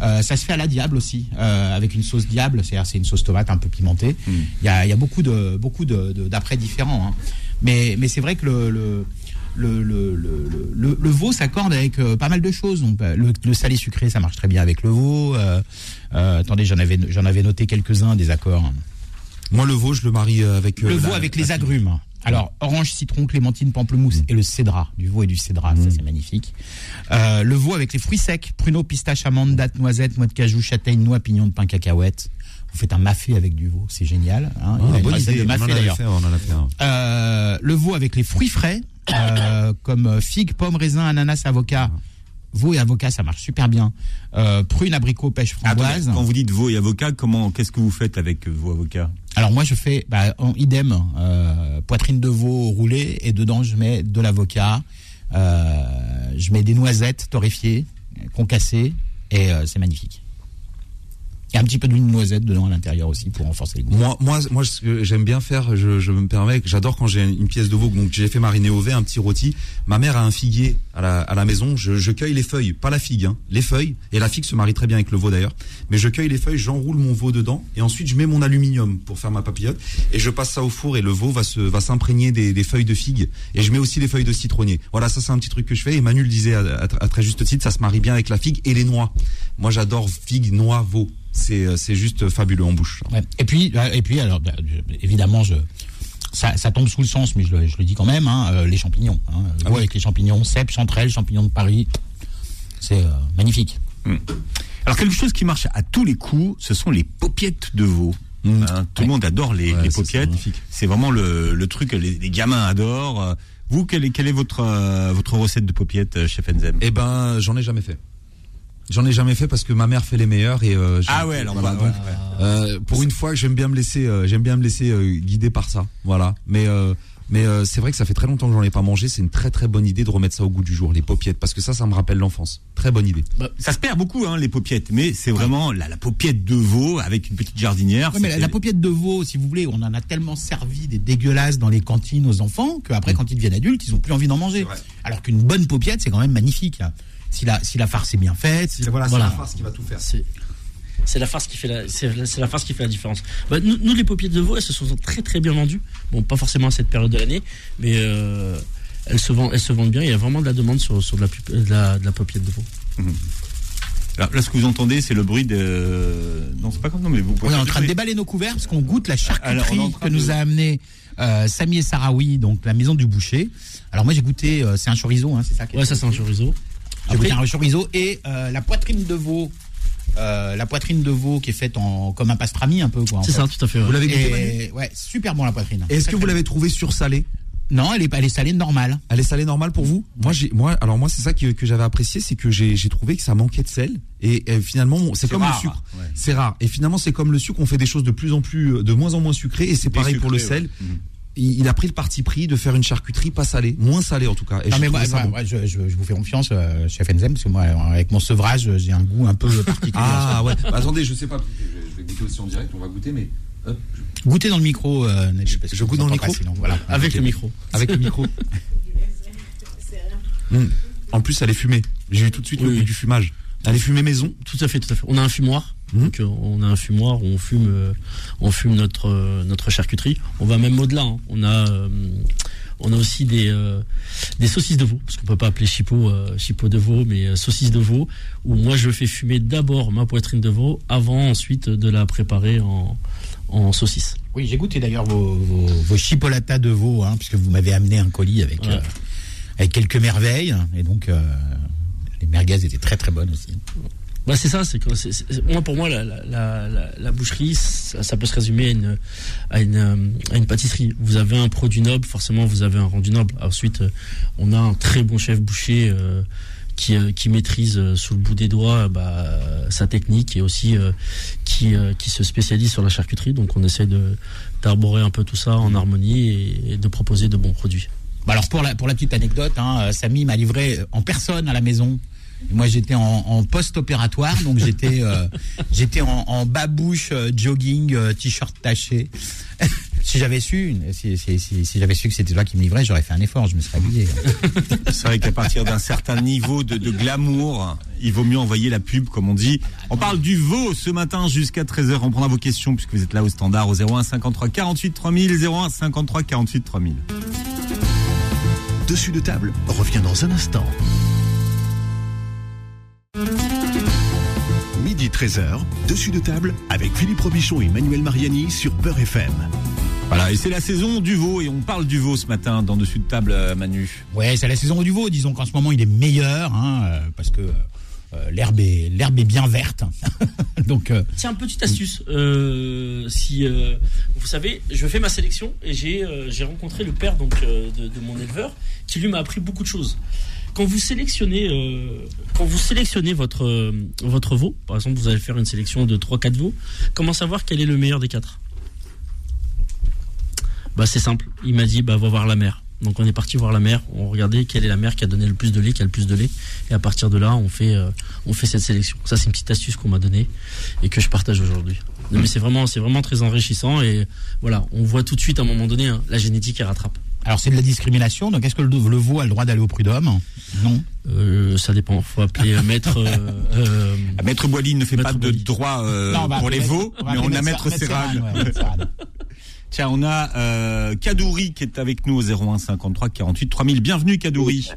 ça se fait à la diable aussi, avec une sauce diable. C'est-à-dire, c'est une sauce tomate un peu pimentée. Il y a, il y a beaucoup de, beaucoup de, de- d'apprêts différents. hein. Mais, mais c'est vrai que le, le le, le, le, veau s'accorde avec euh, pas mal de choses. Bah, le, le salé sucré, ça marche très bien avec le veau. Euh, euh, attendez, j'en avais, j'en avais noté quelques-uns des accords. Moi, le veau, je le marie euh, avec. euh, Le veau la- avec la- les agrumes. Alors, orange, citron, clémentine, pamplemousse et le cédra. Du veau et du cédra, ça c'est magnifique. Euh, le veau avec les fruits secs, pruneaux, pistaches, amandes, dattes, noisettes, noix de cajou, châtaigne, noix, pignon de pain, cacahuètes. Vous faites un mafé avec du veau, c'est génial. Hein. Ah, une bonne idée. de mafé d'ailleurs. fait, on en a fait un. Euh, le veau avec les fruits frais, euh, comme figues, pommes, raisins, ananas, avocat. Veau et avocat, ça marche super bien. Euh, prunes, abricots, pêche, framboise. Quand vous dites veau et avocat, comment, qu'est-ce que vous faites avec euh, vos avocats Alors moi je fais bah, en idem euh, poitrine de veau roulée et dedans je mets de l'avocat, euh, je mets des noisettes torréfiées, concassées et c'est magnifique. Il y a un petit peu de noisette dedans à l'intérieur aussi pour renforcer le goût. Moi, moi, moi, ce que j'aime bien faire, je, je me permets, j'adore quand j'ai une pièce de veau, donc j'ai fait mariner au vin, un petit rôti. Ma mère a un figuier à la, à la maison, je, je cueille les feuilles, pas la figue, hein, les feuilles, et la figue se marie très bien avec le veau d'ailleurs, mais je cueille les feuilles, j'enroule mon veau dedans, et ensuite je mets mon aluminium pour faire ma papillote, et je passe ça au four, et le veau va se, va s'imprégner des, feuilles de figue, et je mets aussi les feuilles de citronnier. Voilà, ça c'est un petit truc que je fais, et Manu le disait à, à- à très juste titre, ça se marie bien avec la figue et les noix. Moi j'adore figue, noix, veau. C'est, euh, c'est juste fabuleux en bouche. Ouais. Et puis euh, et puis alors bah, évidemment je ça, ça tombe sous le sens mais je le, je le dis quand même hein, euh, les champignons hein, Ah oui. avec les champignons cèpes, chanterelles, champignons de Paris. C'est euh, magnifique. Alors quelque chose qui marche à tous les coups, ce sont les paupiettes de veau. Mm. Hein, tout le monde adore les, Ouais, les ça, c'est vraiment le, le truc que les, les gamins adorent. Vous, quelle est, quelle est votre, euh, votre recette de paupiettes, chef Enzem Eh ben, j'en ai jamais fait. J'en ai jamais fait parce que ma mère fait les meilleurs et euh, Ah ouais, alors voilà, bah, ouais, donc, ouais. euh, pour une fois j'aime bien me laisser euh, j'aime bien me laisser euh, guider par ça voilà mais euh, mais euh, c'est vrai que ça fait très longtemps que j'en ai pas mangé c'est une très très bonne idée de remettre ça au goût du jour les paupiettes parce que ça ça me rappelle l'enfance très bonne idée Ça se perd beaucoup, hein, les paupiettes, mais c'est vraiment la, la paupiette de veau avec une petite jardinière. Ouais, mais la, la paupiette de veau, si vous voulez, on en a tellement servi des dégueulasses dans les cantines aux enfants qu'après, quand ils deviennent adultes, ils ont plus envie d'en manger. Alors qu'une bonne paupiette, c'est quand même magnifique. hein. Si la, si la farce est bien faite, si- Voilà. farce qui va tout faire C'est c'est la farce qui fait la c'est la, c'est la farce qui fait la différence. Bah, nous, nous, les paupiètes de veau elles se sont très très bien vendues. Bon pas forcément à cette période de l'année mais euh, elles se vendent elles se vendent bien. Il y a vraiment de la demande sur, sur de, la, de, la, de la paupiette de veau. Alors, là, ce que vous entendez, c'est le bruit de. Non, c'est pas comme non, mais vous. on est en train de déballer nos couverts parce qu'on goûte la Alors, on est charcuterie que nous a amené euh, Sami et Sarawi, donc la maison du boucher. Alors moi j'ai goûté, euh, c'est un chorizo, hein, c'est ça qui est- Ouais ça c'est un chorizo. J'ai Après- un chorizo et euh, la poitrine de veau. euh, la poitrine de veau qui est faite en comme un pastrami un peu quoi. C'est ça tout à fait. ouais. vous l'avez goûté ouais, super bon la poitrine. est-ce que vous l'avez trouvé sursalé bon. Non, elle est, elle est salée normale. elle est salée normale pour vous? Moi j'ai moi alors moi c'est ça que, que j'avais apprécié c'est que j'ai j'ai trouvé que ça manquait de sel et, finalement c'est comme rare, le sucre ouais. c'est rare et finalement c'est comme le sucre on fait des choses de plus en plus de moins en moins sucrées et c'est pareil pour le sel ouais. Mhm. Il, il a pris le parti pris de faire une charcuterie pas salée moins salée en tout cas et non j'ai mais moi, trouvé ça moi, bon. moi, je, je- je vous fais confiance, euh, chef Enzem, parce que moi, avec mon sevrage, j'ai un goût un peu particulier. Ah ouais. Bah, attendez, je sais pas. Je vais goûter aussi en direct. On va goûter, mais hop, Goûtez dans le micro, euh, Je goûte dans le micro sinon, voilà. Avec le micro. avec le micro. Hmm. En plus, elle est fumée. J'ai eu tout de suite le Oui. goût du fumage. Elle est fumée maison. Tout à fait, tout à fait. On a un fumoir. Mhm. Donc, euh, on a un fumoir où on fume, euh, on fume notre euh, notre charcuterie. On va même au-delà. hein. On a On a aussi des, euh, des saucisses de veau, parce qu'on peut pas appeler chipot, euh, chipot de veau, mais euh, saucisses de veau, où moi je fais fumer d'abord ma poitrine de veau avant ensuite de la préparer en, en saucisse. Oui, j'ai goûté d'ailleurs vos, vos, vos chipolatas de veau, hein, puisque vous m'avez amené un colis avec, Ouais. avec quelques merveilles. Et donc, les merguez étaient très très bonnes aussi. Bah c'est ça, c'est pour moi la, boucherie ça, peut se résumer euh, à une pâtisserie. Vous avez un produit noble, forcément vous avez un rendu noble. Ensuite euh, on a un très bon chef boucher euh, qui maîtrise sous le bout des doigts bah, sa technique et aussi qui se spécialise sur la charcuterie. Donc on essaie de d'arborer un peu tout ça en harmonie et, de proposer de bons produits. Bah alors pour la, petite anecdote, hein, Samy m'a livré en personne à la maison. Moi j'étais en, en post-opératoire, donc j'étais euh, j'étais en, en babouche, euh, jogging, euh, t-shirt taché. si j'avais su, si, si, si, si j'avais su que c'était toi qui me livrais, j'aurais fait un effort, je me serais habillé. C'est vrai qu'à partir d'un certain niveau de, de glamour, il vaut mieux envoyer la pub, comme on dit. On parle du veau ce matin jusqu'à 13h. On prendra vos questions puisque vous êtes là au standard au 01 53 48 3000, 01 53 48 3000. Dessus de table revient dans un instant. Midi 13h, dessus de table avec Philippe Robichon et Manuel Mariani sur Peur FM. Voilà, et c'est la saison du veau et on parle du veau ce matin dans Dessus de table, euh, Manu. Ouais, c'est la saison du veau. Disons qu'en ce moment il est meilleur, hein, euh, parce que euh, l'herbe est l'herbe est bien verte. donc euh, Tiens, petite astuce. Euh, si euh, vous savez, je fais ma sélection et j'ai euh, j'ai rencontré le père donc euh, de, de mon éleveur qui lui m'a appris beaucoup de choses. Quand vous sélectionnez euh, euh, votre veau, par exemple, vous allez faire une sélection de 3 4 veaux, comment savoir quel est le meilleur des quatre? Bah c'est simple, il m'a dit bah va voir la mère. Donc on est parti voir la mère, on regardait quelle est la mère qui a donné le plus de lait, qui a le plus de lait et à partir de là, on fait euh, on fait cette sélection. Ça c'est une petite astuce qu'on m'a donnée et que je partage aujourd'hui. Mais c'est vraiment, très enrichissant et voilà, on voit tout de suite à un moment donné hein, la génétique elle rattrape. Alors c'est de la discrimination. Donc est-ce que le, le veau a le droit d'aller au prud'homme? Non. Euh, ça dépend, faut appeler euh, maître. euh, euh, Maître Boily ne fait Maître pas de droit euh, Non, pour les veaux, mais on a Maître. Serrane, ouais. Tiens, on a euh, Kadouri qui est avec nous au 01 53 48 3000. Bienvenue Kadouri.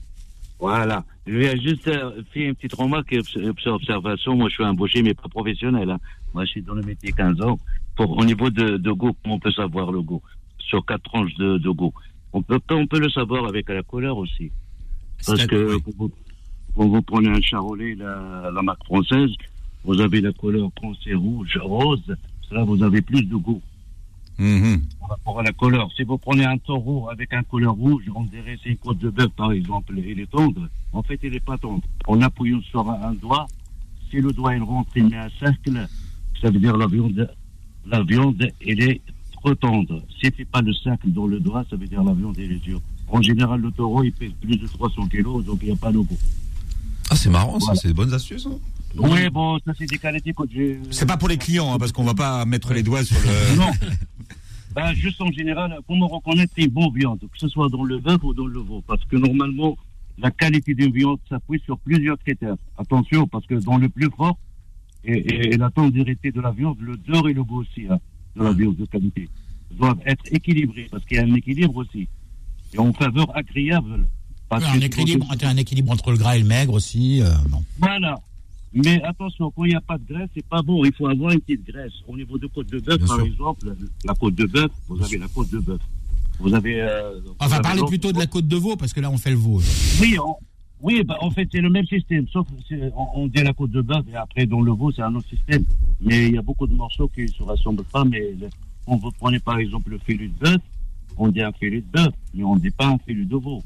Voilà. Je vais juste faire une petite remarque et obs- obs- observation. Moi, je suis un boucher, mais pas professionnel. hein. Moi, je suis dans le métier 15 ans. Pour, au niveau de, de goût, comment on peut savoir le goût Sur quatre tranches de, de goût. On peut, on peut le savoir avec la couleur aussi. Parce C'est- que oui. quand vous, quand vous prenez un charolais, la, la marque française, vous avez la couleur foncée rouge, rose. Là, vous avez plus de goût Mhm. par rapport à la couleur. Si vous prenez un taureau avec un couleur rouge, on dirait c'est une côte de bœuf par exemple, il est tendre. En fait, il n'est pas tendre. En appuyant sur un, un doigt, si le doigt il rentre, il met un cercle, ça veut dire la viande, la viande, elle est trop tendre. Si c'est pas le cercle dans le doigt, ça veut dire la viande, elle est dure. En général, le taureau, il pèse plus de 300 kilos, donc il n'y a pas de goût. Ah, c'est marrant, ça, c'est des bonnes astuces. hein. Oui, bon, ça c'est des qualités que j'ai. C'est pas pour les clients, hein, parce qu'on va pas mettre les doigts sur le. Non. Ben, juste en général, comment reconnaître une bonne viande, que ce soit dans le bœuf ou dans le veau Parce que normalement, la qualité d'une viande s'appuie sur plusieurs critères. Attention, parce que dans le plus fort, et, et- et la tendrité de la viande, le dehors et le goût aussi, hein, de la viande de qualité, doivent être équilibrés, parce qu'il y a un équilibre aussi. Et en faveur agréable. Parce un que- équilibre, un équilibre entre le gras et le maigre aussi. euh, non. Voilà. Mais attention, quand il n'y a pas de graisse, c'est pas bon. Il faut avoir une petite graisse. Au niveau de côte de bœuf, par sûr. exemple, la côte de bœuf, vous avez la côte de bœuf. Vous avez. Euh, vous avez parlez l'autre- plutôt de la côte de veau parce que là on fait le veau. Oui, on- oui bah, en fait, c'est le même système. Sauf on, on dit la côte de bœuf et après, dans le veau, c'est un autre système. Mais il y a beaucoup de morceaux qui ne se rassemblent pas. Mais le- quand vous prenez par exemple le filet de bœuf, on dit un filet de bœuf, mais on ne dit pas un filet de veau.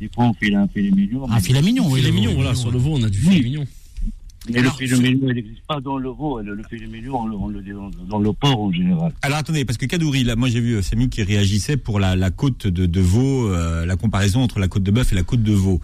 Des fois, on file un filet mignon. Un mais- filet mignon, oui. filet mignon, voilà. Sur le veau, on a du filet mignon. Mais le filet mignon, il n'existe pas dans le veau. Le, le filet mignon, on, le- on le dit dans, dans le porc en général. Alors attendez, parce que Kadouri, là, moi j'ai vu euh, Samy qui réagissait pour la, la côte de, de veau, euh, la comparaison entre la côte de bœuf et la côte de veau.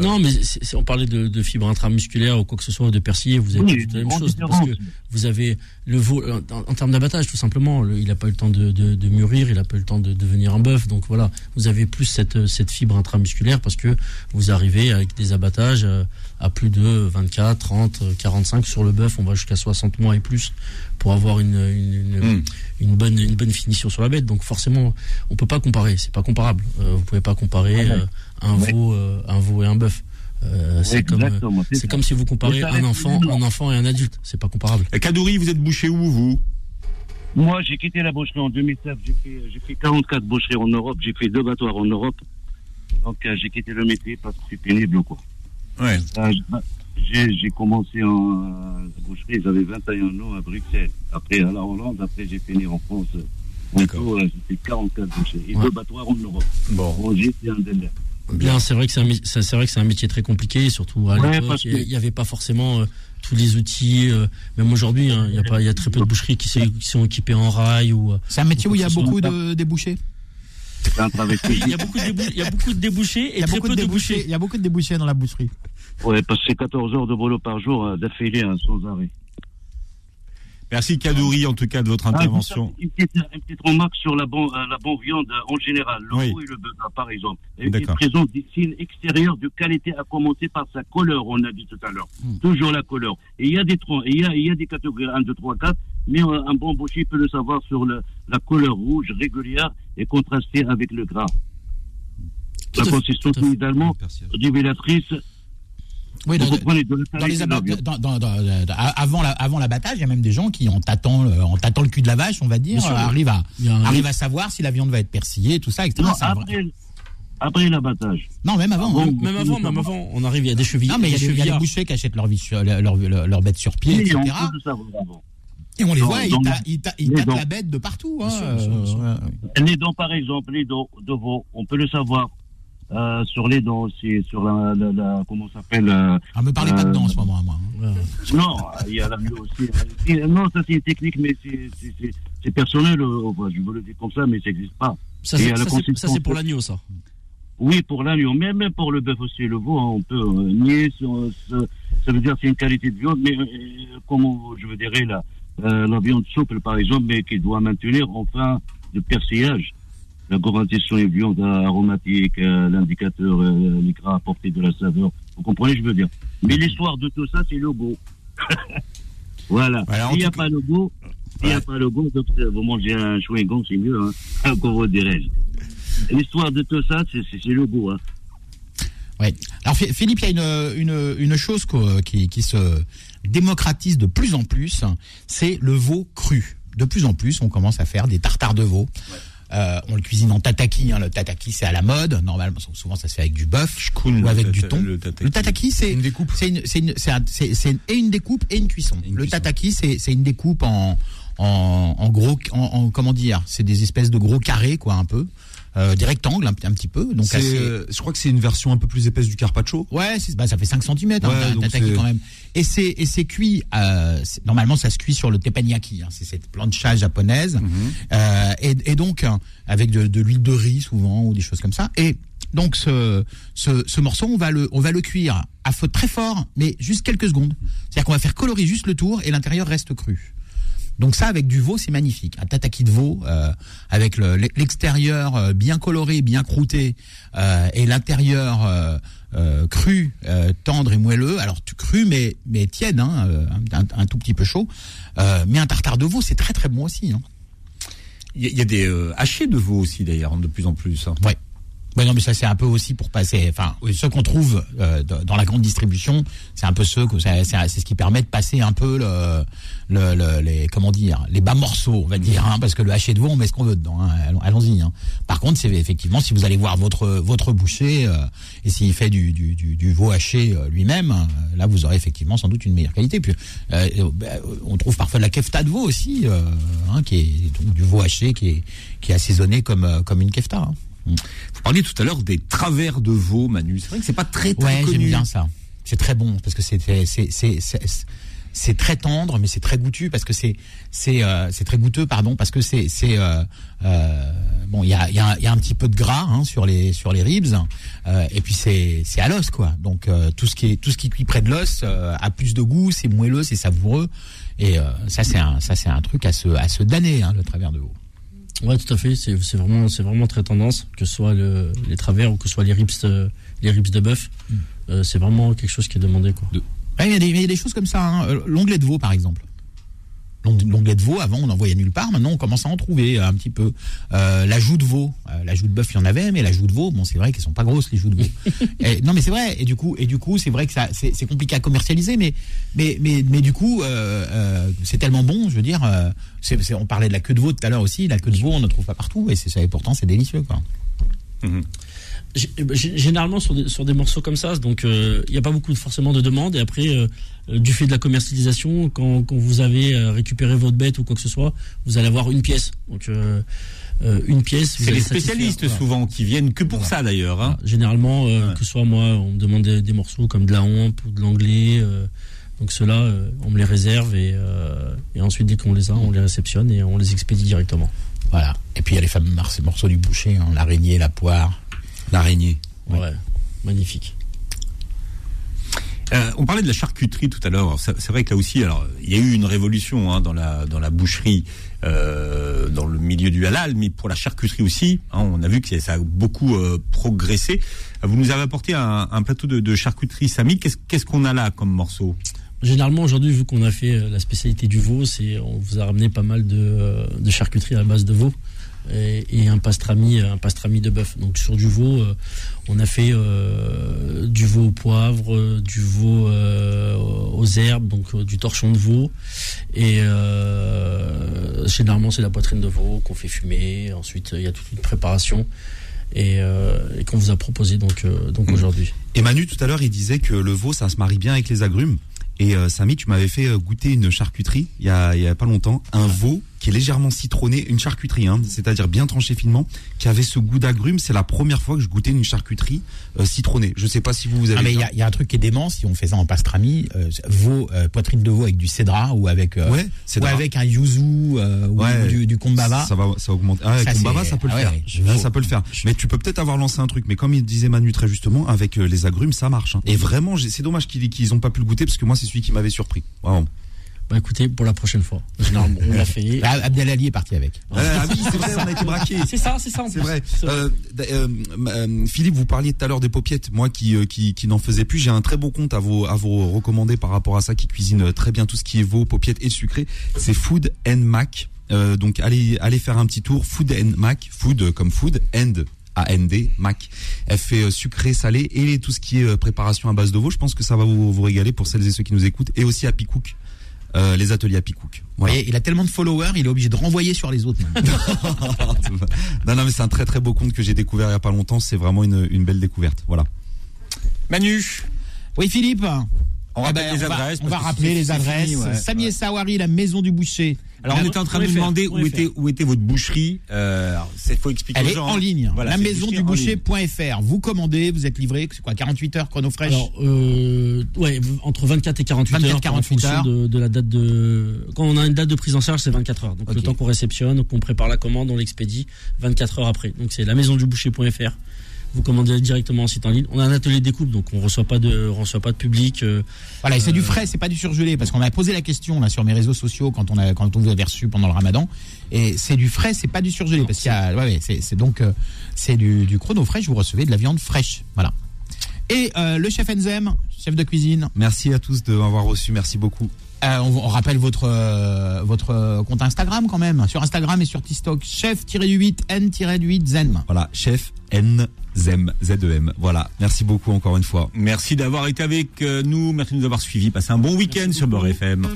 Non, mais on parlait de, de fibres intramusculaires ou quoi que ce soit, de persillé, vous avez Oui, dit la même chose. Parce que vous avez le veau en, en termes d'abattage tout simplement. le- il n'a pas eu le temps de, de- de mûrir, il n'a pas eu le temps de devenir un bœuf. Donc voilà, vous avez plus cette, cette fibre intramusculaire parce que vous arrivez avec des abattages euh, à plus de 24, 30, euh, 45 sur le bœuf. On va jusqu'à 60 mois et plus pour avoir une, une, une- une bonne une bonne finition sur la bête. Donc forcément, on peut pas comparer. C'est pas comparable. Euh, vous pouvez pas comparer euh, un veau euh, un veau et un bœuf. Euh, c'est comme euh, c'est comme si vous comparez un enfant, un enfant et un adulte. C'est pas comparable. Kadouri, vous êtes bouché où, vous? Moi, j'ai quitté la boucherie en 2007. J'ai fait, j'ai fait 44 boucheries en Europe. J'ai fait deux battoirs en Europe. Donc, euh, j'ai quitté le métier parce que c'est pénible, quoi. Ouais. Euh, j'ai, j'ai commencé en euh, boucherie, j'avais 21 ans à Bruxelles. Après, à la Hollande. Après, j'ai fini en France. En D'accord. tout, j'ai fait 44 boucheries. Et Ouais. deux battoirs en Europe. Bon. Angers et Andenne. Bien, c'est vrai que c'est un, mé- c'est c'est vrai que c'est un métier très compliqué, surtout à Ouais, l'époque, il n'y avait pas forcément euh, tous les outils. euh, même aujourd'hui, hein, il y a pas, il y a très peu de boucheries qui, sont équipées en rail ou. euh, C'est un métier où il y a beaucoup de débouchés. Il y a beaucoup de, débou- il y a beaucoup de débouchés Il et y a très beaucoup peu de débouchés. débouchés. Il y a beaucoup de débouchés dans la boucherie. Ouais, parce que c'est 14 heures de boulot par jour d'affilée hein, sans arrêt. Merci Kadouri, en tout cas, de votre intervention. Ah, une, petite, une petite remarque sur la bonne, la bonne viande euh, en général, le Oui. et le bœuf, par exemple. Il D'accord. présente des signes extérieurs de qualité à commencer par sa couleur, on a dit tout à l'heure. Hmm. Toujours la couleur. Et il y a des troncs, il y a, il y a des catégories 1, 2, 3, 4, mais euh, un bon boucher peut le savoir sur le, la couleur rouge régulière et contrastée avec le gras. Tout La consistance également révélatrice. Oui, dans, dans les dans- avant la- avant l'abattage, il y a même des gens qui, en tâtant, le, en tâtant le cul de la vache, on va dire, sûr. euh, arrivent à, arrivent à savoir si la viande va être persillée, tout ça, etc. Non, après, après l'abattage. Non, même avant. Hein. Même avant, même avant, on arrive, il y a des chevilles. Non, mais il y a des, il y a des bouchers qui achètent leur, leur, leur, leur- bête sur pied, Oui, etc. Et on les Non, voit, ils, ta- ils ta- ils mais tapent la bête de partout. Hein, sûr, bien sûr, sûr. euh. Les dents, par exemple, les dents de veau, on peut le savoir euh, sur les dents aussi, sur la, la, la- comment ça s'appelle euh, Ah, me parlez pas Euh, dedans en ce moment, moi. hein. Ouais. Non, il y a la mieux aussi. Non, ça c'est une technique, mais c'est- c'est c'est- c'est personnel. euh, enfin, je veux le dire comme ça, mais ça n'existe pas. Ça, c'est pour l'agneau, ça. Oui, pour l'agneau, mais même pour le bœuf aussi, le veau, hein, on peut euh, nier. sur- sur- ça veut dire que c'est une qualité de viande, mais euh, comment je veux dire la, euh, la viande souple, par exemple, mais qui doit maintenir enfin le persillage. La gourmandisation et viande aromatique, euh, l'indicateur, euh, les gras apportés de la saveur. Vous comprenez, je veux dire. Mais l'histoire de tout ça, c'est le goût. voilà. Voilà, S'il n'y a pas le goût, s'il n'y a pas le goût, donc, euh, vous mangez un chewing-gum, c'est mieux, hein. Comment dirais-je. L'histoire de tout ça, c'est le goût, hein. Ouais. Alors Phi- Philippe, il y a une, une, une chose qui, qui se démocratise de plus en plus, c'est le veau cru. De plus en plus, on commence à faire des tartares de veau. Euh, on le cuisine en tataki. Hein. Le tataki, c'est à la mode. Normalement, souvent, ça se fait avec du bœuf ou avec le du thon. le tataki. C'est Une découpe. C'est une, c'est une, c'est un- c'est- c'est et une découpe et une cuisson. Et une le cuisson. tataki, c'est c'est une découpe en en, en gros, en, en- comment dire, c'est des espèces de gros carrés, quoi, un peu, euh, des rectangles, un, un petit peu. Donc assez, euh, je crois que c'est une version un peu plus épaisse du carpaccio. Ouais, bah, ça fait 5 cm, Ouais, c'est- quand même. Et c'est et c'est cuit. Euh, normalement, ça se cuit sur le teppanyaki. Hein, c'est cette plancha japonaise. Mhm. Euh, et, et donc hein, avec de, de l'huile de riz souvent ou des choses comme ça. Et donc ce, ce, ce morceau, on va le on va le cuire à feu très fort, mais juste quelques secondes. C'est-à-dire qu'on va faire colorer juste le tour et l'intérieur reste cru. Donc ça, avec du veau, c'est magnifique. Un tataki de veau euh, avec le- l'extérieur euh, bien coloré, bien croûté, euh, et l'intérieur euh, euh, cru, euh, tendre et moelleux. Alors tu- cru, mais mais tiède, hein, un, un tout petit peu chaud. Euh, mais un tartare de veau, c'est très très bon aussi. Hein. Il y, a- il y a des euh, hachés de veau aussi, d'ailleurs, de plus en plus. hein. Ouais. Ouais, non, mais ça c'est un peu aussi pour passer. Enfin, ceux qu'on trouve euh, dans la grande distribution, c'est un peu ceux que c'est ce qui permet de passer un peu le, le, le- les comment dire les bas morceaux, on va dire, hein, parce que le haché de veau, on met ce qu'on veut dedans. hein, allons- Allons-y. Hein. Par contre, c'est effectivement si vous allez voir votre votre boucher euh, et s'il fait du, du, du, du veau haché euh, lui-même, euh, là vous aurez effectivement sans doute une meilleure qualité. Puis euh, euh, bah, on trouve parfois de la kefta de veau aussi, euh, hein, qui est donc du veau haché qui est qui est assaisonné comme comme une kefta. Vous parliez tout à l'heure des travers de veau, Manu. C'est vrai que c'est pas très, très Ouais, j'aime connu. bien ça. C'est très bon parce que c'est c'est très tendre, mais c'est très goûtu parce que c'est c'est euh, c'est très goûteux, pardon, parce que c'est c'est euh, euh, bon, il y a il y a, y a un petit peu de gras hein, sur les sur les ribs, euh, et puis c'est c'est à l'os quoi. Donc euh, tout ce qui est tout ce qui cuit près de l'os euh, a plus de goût, c'est moelleux, c'est savoureux, et euh, ça c'est un ça c'est un truc à se à se damner hein, le travers de veau. Ouais, tout à fait. C'est c'est vraiment, c'est vraiment très tendance, que ce soit le, les travers ou que ce soit les ribs, euh, les ribs de bœuf. Euh, c'est vraiment quelque chose qui est demandé, quoi. Ouais, il, y a des, il y a des choses comme ça. Hein. Euh, L'onglet de veau, par exemple. L'ong- L'onglet de veau, avant, on en voyait nulle part. Maintenant, on commence à en trouver euh, un petit peu. Euh, la joue de veau. Euh, la joue de bœuf, il y en avait, mais la joue de veau, bon, c'est vrai qu'elles sont pas grosses, les joues de veau. Et- non, mais c'est vrai. Et du coup, et du coup, c'est vrai que ça, c'est c'est compliqué à commercialiser, mais, mais, mais, mais du coup, euh, euh, c'est tellement bon. Je veux dire, euh, c'est c'est- on parlait de la queue de veau tout à l'heure aussi. La queue de veau, on ne trouve pas partout, et, c'est ça, et pourtant, c'est délicieux, quoi. G- Généralement sur des, sur des morceaux comme ça, donc euh, il n'y a pas beaucoup de, forcément de demandes. Et après, euh, euh, du fait de la commercialisation, quand, quand vous avez euh, récupéré votre bête ou quoi que ce soit, vous allez avoir une pièce. Donc euh, euh, une pièce. vous C'est les spécialistes voilà. souvent qui viennent que pour ça d'ailleurs. Hein. Voilà. Généralement, euh, Ouais. que ce soit moi, on me demande des, des morceaux comme de la hampe ou de l'anglais. euh, donc ceux-là, euh, on me les réserve et, euh, et ensuite dès qu'on les a, on les réceptionne et on les expédie directement. Voilà. Et puis, il y a les fameux morceaux morceaux du boucher, hein, l'araignée, la poire. L'araignée. Ouais. Ouais, magnifique. Euh, on parlait de la charcuterie tout à l'heure. C'est vrai que là aussi, alors il y a eu une révolution hein, dans la dans la boucherie, euh, dans le milieu du halal, mais pour la charcuterie aussi, hein, on a vu que ça a beaucoup euh, progressé. Vous nous avez apporté un, un plateau de, de charcuterie Samy. Qu'est-ce qu'on a là comme morceau? Généralement, aujourd'hui, vu qu'on a fait la spécialité du veau, c'est on vous a ramené pas mal de, de charcuterie à base de veau et, et un pastrami, un pastrami de bœuf. Donc sur du veau, euh, on a fait euh, du veau au poivre, du veau euh, aux herbes, donc du torchon de veau. Et généralement, c'est la poitrine de veau qu'on fait fumer. Ensuite, il y a toute une préparation et, et qu'on vous a proposé donc donc Mhm. aujourd'hui. Et Manu, tout à l'heure, il disait que le veau, ça se marie bien avec les agrumes. Et Samy, tu m'avais fait goûter une charcuterie il y a, il y a pas longtemps, un veau qui est légèrement citronné, une charcuterie, hein, c'est-à-dire bien tranché finement, qui avait ce goût d'agrumes. C'est la première fois que je goûtais une charcuterie euh, citronnée. Je sais pas si vous vous avez. Ah mais il y a, il y a un truc qui est dément si on fait ça en pastrami, euh, veau, euh, poitrine de veau avec du cédra ou avec Ouais, ou avec un yuzu ou Ouais. du, du kombava. Ça va, ça augmente. Ah, Ça, avec Kumbaba, c'est- ça peut le ah faire. ouais, je Là, veux- ça peut le faire. Mais tu peux peut-être avoir lancé un truc. Mais comme il disait Manu très justement, avec les agrumes, ça marche. hein. Et vraiment, c'est dommage qu'ils qu'ils ont pas pu le goûter parce que moi, c'est celui qui m'avait surpris. Bah écoutez, pour la prochaine fois. Généralement, on l'a fait. Ah, Abdelali est parti avec. ah oui, c'est vrai, on a été braqués. C'est ça, c'est ça. C'est vrai. Euh, euh, euh, Philippe, vous parliez tout à l'heure des paupiettes. Moi, qui, euh, qui, qui n'en faisais plus, j'ai un très bon compte à vous, à vous recommander par rapport à ça, qui cuisine très bien tout ce qui est veau, paupiettes et sucré. C'est Food and Mac. Euh, donc, allez, allez faire un petit tour. Food and Mac. Food comme food. And. A-N-D, Mac. Elle fait sucré, salé et tout ce qui est préparation à base de veau. Je pense que ça va vous, vous régaler pour celles et ceux qui nous écoutent. Et aussi à Picook. Euh, les ateliers à Picook. Voilà. Et il a tellement de followers, il est obligé de renvoyer sur les autres. non, non, mais c'est un très très beau compte que j'ai découvert il y a pas longtemps. C'est vraiment une, une belle découverte. Voilà. Manu, oui Philippe. On Ah rappelle ben, les on va-. On rappeler les adresses. fini, ouais. Samy et Sawari, la maison du boucher. Alors on était en train de nous demander où était où était votre boucherie. Euh, c'est faut expliquer Elle aux est gens. en hein. ligne. Voilà, la maison du en boucher.fr. Vous commandez, vous êtes livré. C'est quoi 48 heures chrono fraîche Alors, euh, ouais, entre 24 et 48 24, heures, en 48 fonction heures. De, de la date de. Quand on a une date de prise en charge, c'est 24 heures. Donc le temps qu'on réceptionne, qu'on prépare la commande, on l'expédie 24 heures après. Donc c'est la maison du boucher.fr. Vous commandez directement en site en ligne. On a un atelier de découpe, donc on reçoit pas de, on reçoit pas de public. euh, Voilà, et c'est du frais, c'est pas du surgelé, parce qu'on a posé la question là sur mes réseaux sociaux quand on a quand on vous avait reçu pendant le Ramadan, et c'est du frais, c'est pas du surgelé, parce qu'il y a, ouais, ouais, c'est donc euh, c'est du, du chrono fraîche, vous recevez de la viande fraîche, voilà. Et euh, le chef Enzem, chef de cuisine, Merci à tous de m'avoir reçu. Merci beaucoup. euh, on, on rappelle votre euh, votre euh, compte Instagram quand même, sur Instagram et sur TikTok, chef-8 n-8 zen. Voilà, chef N Zem Z-E-M. Voilà. Merci beaucoup encore une fois. Merci d'avoir été avec euh, nous. Merci de nous avoir suivis. Passez un bon week-end sur Beurre FM.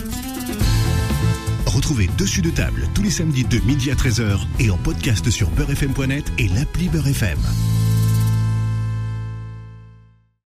Retrouvez Dessus de table tous les samedis de midi à 13h et en podcast sur beurrefm.net et l'appli Beurre FM.